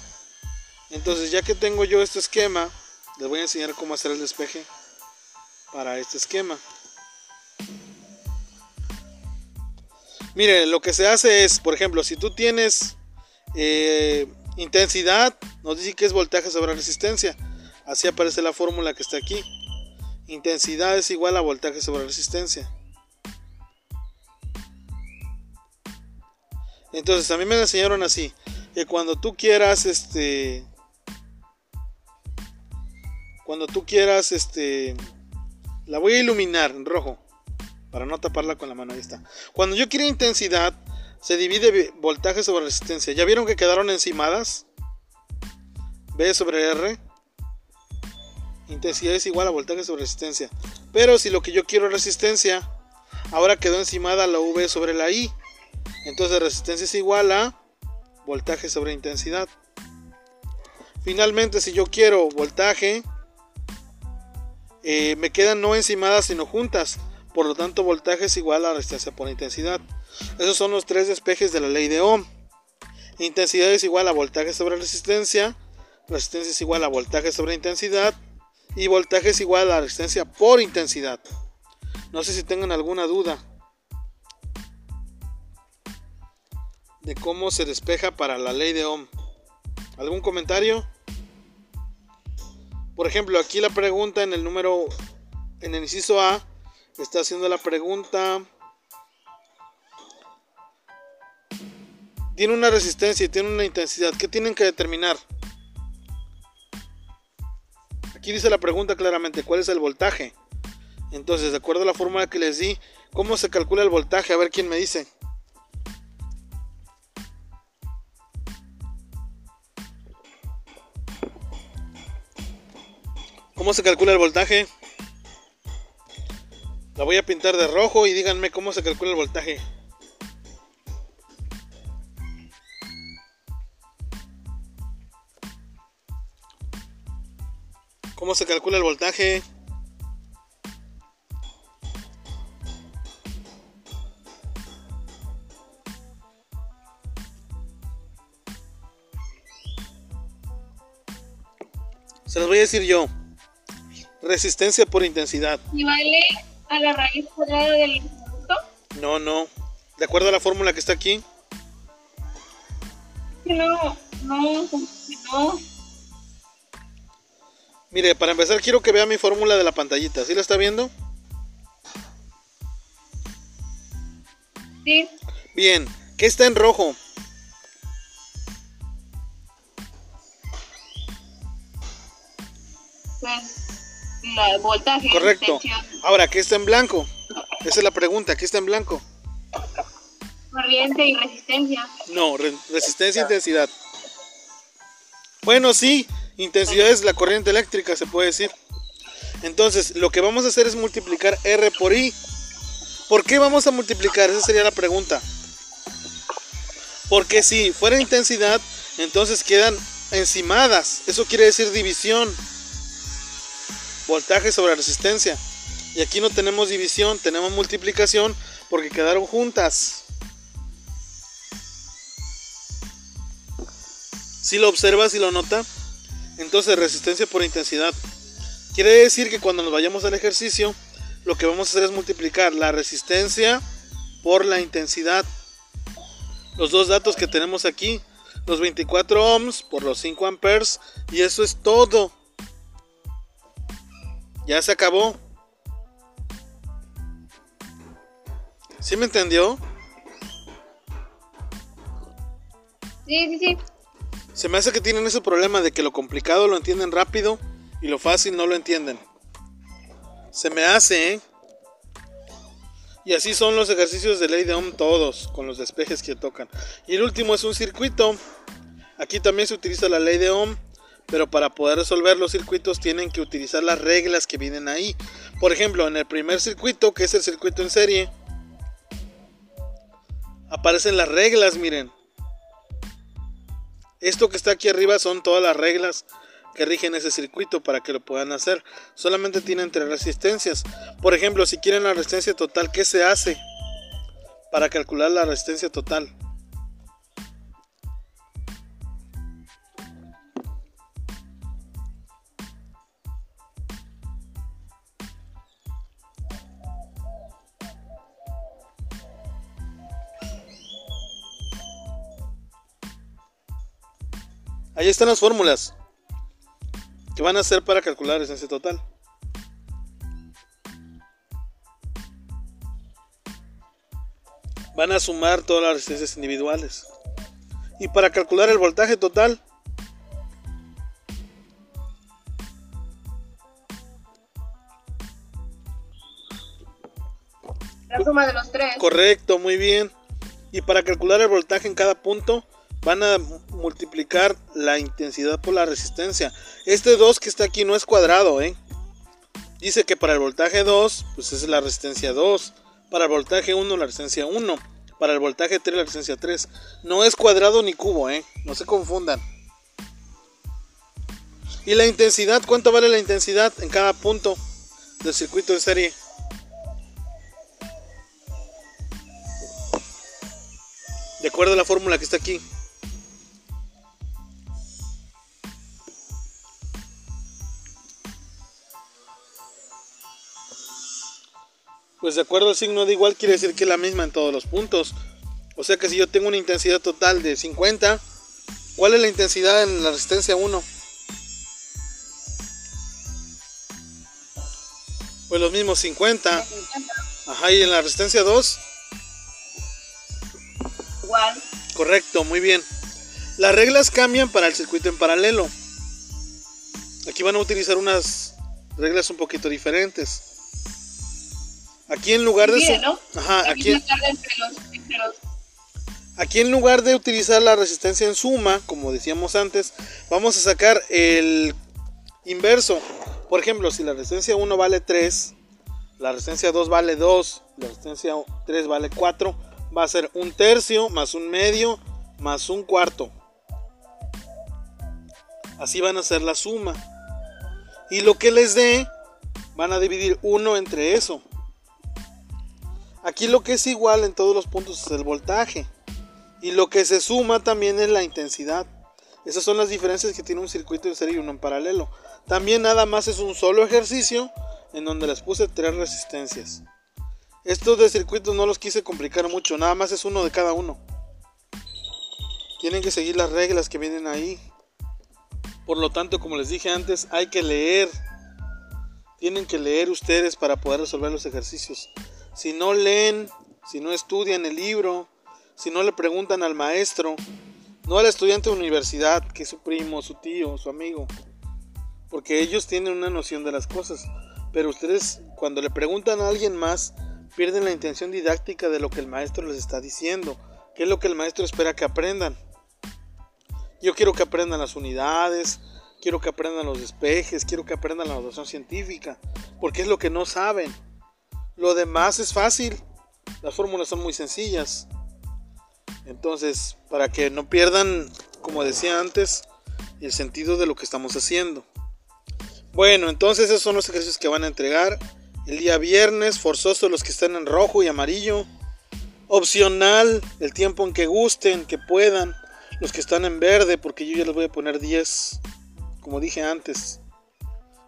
Entonces ya que tengo yo este esquema, les voy a enseñar cómo hacer el despeje para este esquema. Mire, lo que se hace es, por ejemplo, si tú tienes eh, intensidad, nos dice que es voltaje sobre resistencia. Así aparece la fórmula que está aquí. Intensidad es igual a voltaje sobre resistencia. Entonces a mí me enseñaron así, que cuando tú quieras, este, cuando tú quieras, este, la voy a iluminar en rojo para no taparla con la mano. Ahí está. Cuando yo quiero intensidad, se divide vi- voltaje sobre resistencia. ¿Ya vieron que quedaron encimadas? B sobre R. Intensidad es igual a voltaje sobre resistencia. Pero si lo que yo quiero es resistencia, ahora quedó encimada la V sobre la I. Entonces resistencia es igual a voltaje sobre intensidad. Finalmente, si yo quiero voltaje, eh, me quedan no encimadas sino juntas. Por lo tanto, voltaje es igual a resistencia por intensidad. Esos son los tres despejes de la ley de Ohm. Intensidad es igual a voltaje sobre resistencia. Resistencia es igual a voltaje sobre intensidad. Y voltaje es igual a resistencia por intensidad. No sé si tengan alguna duda de cómo se despeja para la ley de Ohm. ¿Algún comentario? Por ejemplo, aquí la pregunta en el número, en el inciso A, está haciendo la pregunta. Tiene una resistencia y tiene una intensidad. ¿Qué tienen que determinar? Aquí dice la pregunta claramente, ¿cuál es el voltaje? Entonces, de acuerdo a la fórmula que les di, ¿cómo se calcula el voltaje? A ver quién me dice. ¿Cómo se calcula el voltaje? La voy a pintar de rojo y díganme cómo se calcula el voltaje. ¿Cómo se calcula el voltaje? Se los voy a decir yo. Resistencia por intensidad. ¿Equivale a la raíz cuadrada del punto? No, no. De acuerdo a la fórmula que está aquí. No, no, no. Mire, para empezar quiero que vea mi fórmula de la pantallita. ¿Sí la está viendo? Sí, Bien. ¿Qué está en rojo? La voltaje. Correcto. tensión, Ahora, ¿qué está en blanco? Esa es la pregunta. ¿Qué está en blanco? corriente y resistencia. No, re- resistencia e intensidad. Bueno, sí. Intensidad es la corriente eléctrica, se puede decir. Entonces, lo que vamos a hacer es multiplicar R por I. ¿Por qué vamos a multiplicar? Esa sería la pregunta. Porque si fuera intensidad, entonces quedan encimadas. Eso quiere decir división. Voltaje sobre resistencia. Y aquí no tenemos división, tenemos multiplicación porque quedaron juntas. Si lo observas y lo nota, entonces resistencia por intensidad. Quiere decir que cuando nos vayamos al ejercicio, lo que vamos a hacer es multiplicar la resistencia por la intensidad. Los dos datos que tenemos aquí, los 24 ohms por los 5 amperes, y eso es todo. Ya se acabó. ¿Sí me entendió? Sí, sí, sí. Se me hace que tienen ese problema de que lo complicado lo entienden rápido y lo fácil no lo entienden. Se me hace, ¿eh? Y así son los ejercicios de ley de Ohm todos, con los despejes que tocan. Y el último es un circuito. Aquí también se utiliza la ley de Ohm, pero para poder resolver los circuitos tienen que utilizar las reglas que vienen ahí. Por ejemplo, en el primer circuito, que es el circuito en serie, aparecen las reglas, miren. Esto que está aquí arriba son todas las reglas que rigen ese circuito para que lo puedan hacer. Solamente tienen tres resistencias. Por ejemplo, si quieren la resistencia total, ¿qué se hace para calcular la resistencia total? Ahí están las fórmulas que van a hacer para calcular la resistencia total. Van a sumar todas las resistencias individuales. Y para calcular el voltaje total, La suma de los tres. correcto, muy bien. Y para calcular el voltaje en cada punto, van a multiplicar la intensidad por la resistencia. Este 2 que está aquí no es cuadrado, ¿eh? Dice que para el voltaje 2, pues es la resistencia 2. Para el voltaje 1, la resistencia 1. Para el voltaje 3, la resistencia 3. No es cuadrado ni cubo, ¿eh? No se confundan. ¿Y la intensidad? ¿Cuánto vale la intensidad en cada punto del circuito en serie? De acuerdo a la fórmula que está aquí. Pues de acuerdo al signo de igual quiere decir que es la misma en todos los puntos. O sea que si yo tengo una intensidad total de 50, ¿cuál es la intensidad en la resistencia 1? Pues los mismos 50. Ajá, y en la resistencia 2. Igual. Correcto, muy bien. Las reglas cambian para el circuito en paralelo. Aquí van a utilizar unas reglas un poquito diferentes. Aquí en lugar de... Entre los, entre los- aquí en lugar de utilizar la resistencia en suma, como decíamos antes, vamos a sacar el inverso. Por ejemplo, si la resistencia 1 vale 3, la resistencia 2 vale 2, la resistencia 3 vale 4, va a ser un tercio más un medio más un cuarto. Así van a ser la suma. Y lo que les dé, van a dividir 1 entre eso. Aquí lo que es igual en todos los puntos es el voltaje. Y lo que se suma también es la intensidad. Esas son las diferencias que tiene un circuito en serie y uno en paralelo. También nada más es un solo ejercicio en donde les puse tres resistencias. Estos de circuitos no los quise complicar mucho, nada más es uno de cada uno. Tienen que seguir las reglas que vienen ahí. Por lo tanto, como les dije antes, hay que leer. Tienen que leer ustedes para poder resolver los ejercicios. Si no leen, si no estudian el libro, si no le preguntan al maestro, no al estudiante de universidad, que es su primo, su tío, su amigo, porque ellos tienen una noción de las cosas, pero ustedes cuando le preguntan a alguien más, pierden la intención didáctica de lo que el maestro les está diciendo, qué es lo que el maestro espera que aprendan. Yo quiero que aprendan las unidades, quiero que aprendan los despejes, quiero que aprendan la notación científica, porque es lo que no saben. Lo demás es fácil, las fórmulas son muy sencillas. Entonces, para que no pierdan, como decía antes, el sentido de lo que estamos haciendo. Bueno, entonces esos son los ejercicios que van a entregar el día viernes, forzoso los que están en rojo y amarillo. Opcional, el tiempo en que gusten, que puedan. Los que están en verde, porque yo ya les voy a poner 10, como dije antes.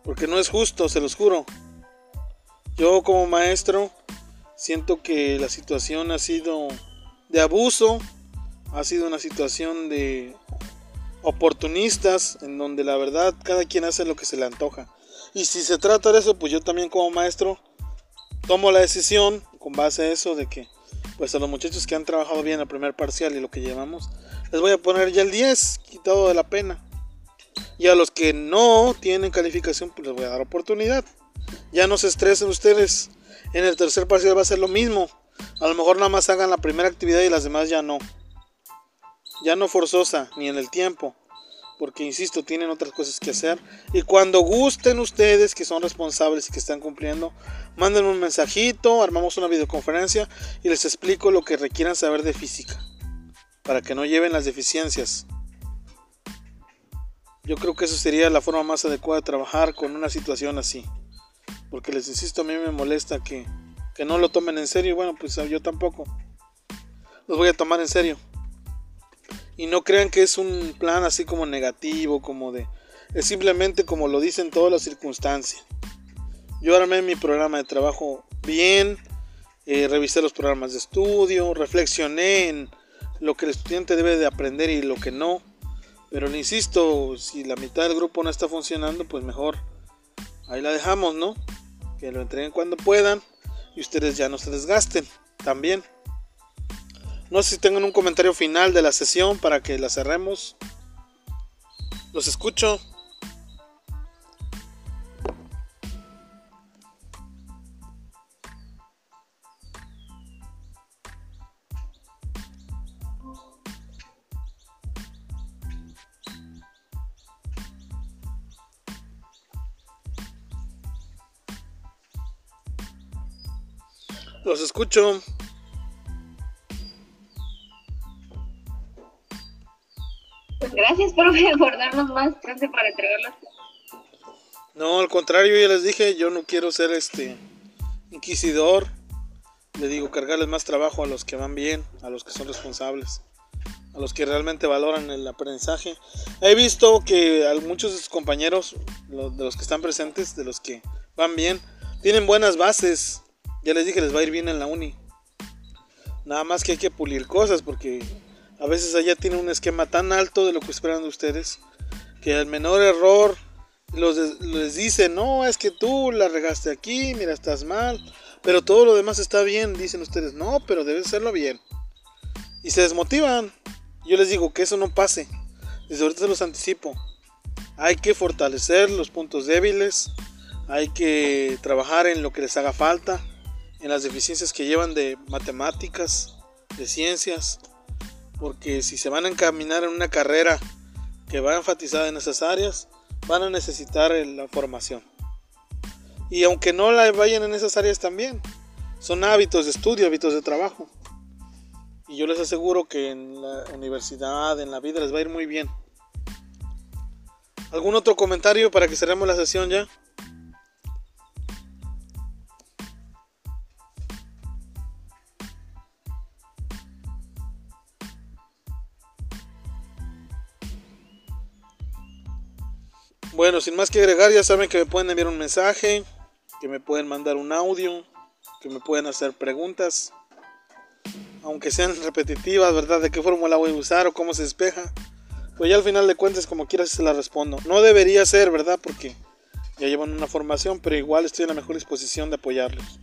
Porque no es justo, se los juro. Yo como maestro siento que la situación ha sido de abuso, ha sido una situación de oportunistas, en donde la verdad cada quien hace lo que se le antoja. Y si se trata de eso, pues yo también como maestro tomo la decisión con base a eso de que pues a los muchachos que han trabajado bien el primer parcial y lo que llevamos, les voy a poner ya el 10, quitado de la pena. Y a los que no tienen calificación, pues les voy a dar oportunidad. Ya no se estresen ustedes. En el tercer parcial va a ser lo mismo. A lo mejor nada más hagan la primera actividad y las demás ya no. Ya no forzosa, ni en el tiempo porque insisto, tienen otras cosas que hacer. Y cuando gusten ustedes, que son responsables y que están cumpliendo, manden un mensajito, armamos una videoconferencia y les explico lo que requieran saber de física, para que no lleven las deficiencias. Yo creo que eso sería la forma más adecuada de trabajar con una situación así. Porque les insisto, a mí me molesta que, que no lo tomen en serio. Bueno, pues yo tampoco. Los voy a tomar en serio. Y no crean que es un plan así como negativo, como de... Es simplemente como lo dicen todas las circunstancias. Yo armé mi programa de trabajo bien, eh, revisé los programas de estudio, reflexioné en lo que el estudiante debe de aprender y lo que no. Pero le insisto, si la mitad del grupo no está funcionando, pues mejor ahí la dejamos, ¿no? Que lo entreguen cuando puedan y ustedes ya no se desgasten también. No sé si tengan un comentario final de la sesión para que la cerremos. Los escucho. Los escucho. Pues gracias, profe, por darnos más chance para entregarlas. No, al contrario, ya les dije, yo no quiero ser este inquisidor. Le digo, cargarles más trabajo a los que van bien, a los que son responsables, a los que realmente valoran el aprendizaje. He visto que a muchos de sus compañeros, de los que están presentes, de los que van bien, tienen buenas bases. Ya les dije, les va a ir bien en la uni. Nada más que hay que pulir cosas porque a veces allá tiene un esquema tan alto de lo que esperan de ustedes que el menor error los, les dice, no, es que tú la regaste aquí, mira, estás mal, pero todo lo demás está bien, dicen ustedes, no, pero debe hacerlo bien. Y se desmotivan. Yo les digo que eso no pase. Desde ahorita se los anticipo. Hay que fortalecer los puntos débiles, hay que trabajar en lo que les haga falta, en las deficiencias que llevan de matemáticas, de ciencias, porque si se van a encaminar en una carrera que va enfatizada en esas áreas, van a necesitar la formación. Y aunque no la vayan en esas áreas también, son hábitos de estudio, hábitos de trabajo. Y yo les aseguro que en la universidad, en la vida les va a ir muy bien. ¿Algún otro comentario para que cerremos la sesión ya? Bueno, sin más que agregar, ya saben que me pueden enviar un mensaje, que me pueden mandar un audio, que me pueden hacer preguntas, aunque sean repetitivas, ¿verdad? ¿De qué fórmula voy a usar o cómo se despeja? Pues ya al final de cuentas, como quieras, se la respondo. No debería ser, ¿verdad? Porque ya llevan una formación, pero igual estoy en la mejor disposición de apoyarlos.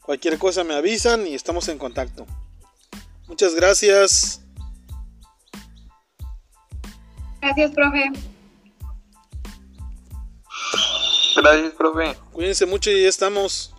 Cualquier cosa me avisan y estamos en contacto. Muchas gracias. Gracias, profe. Gracias, profe. Cuídense mucho y ya estamos.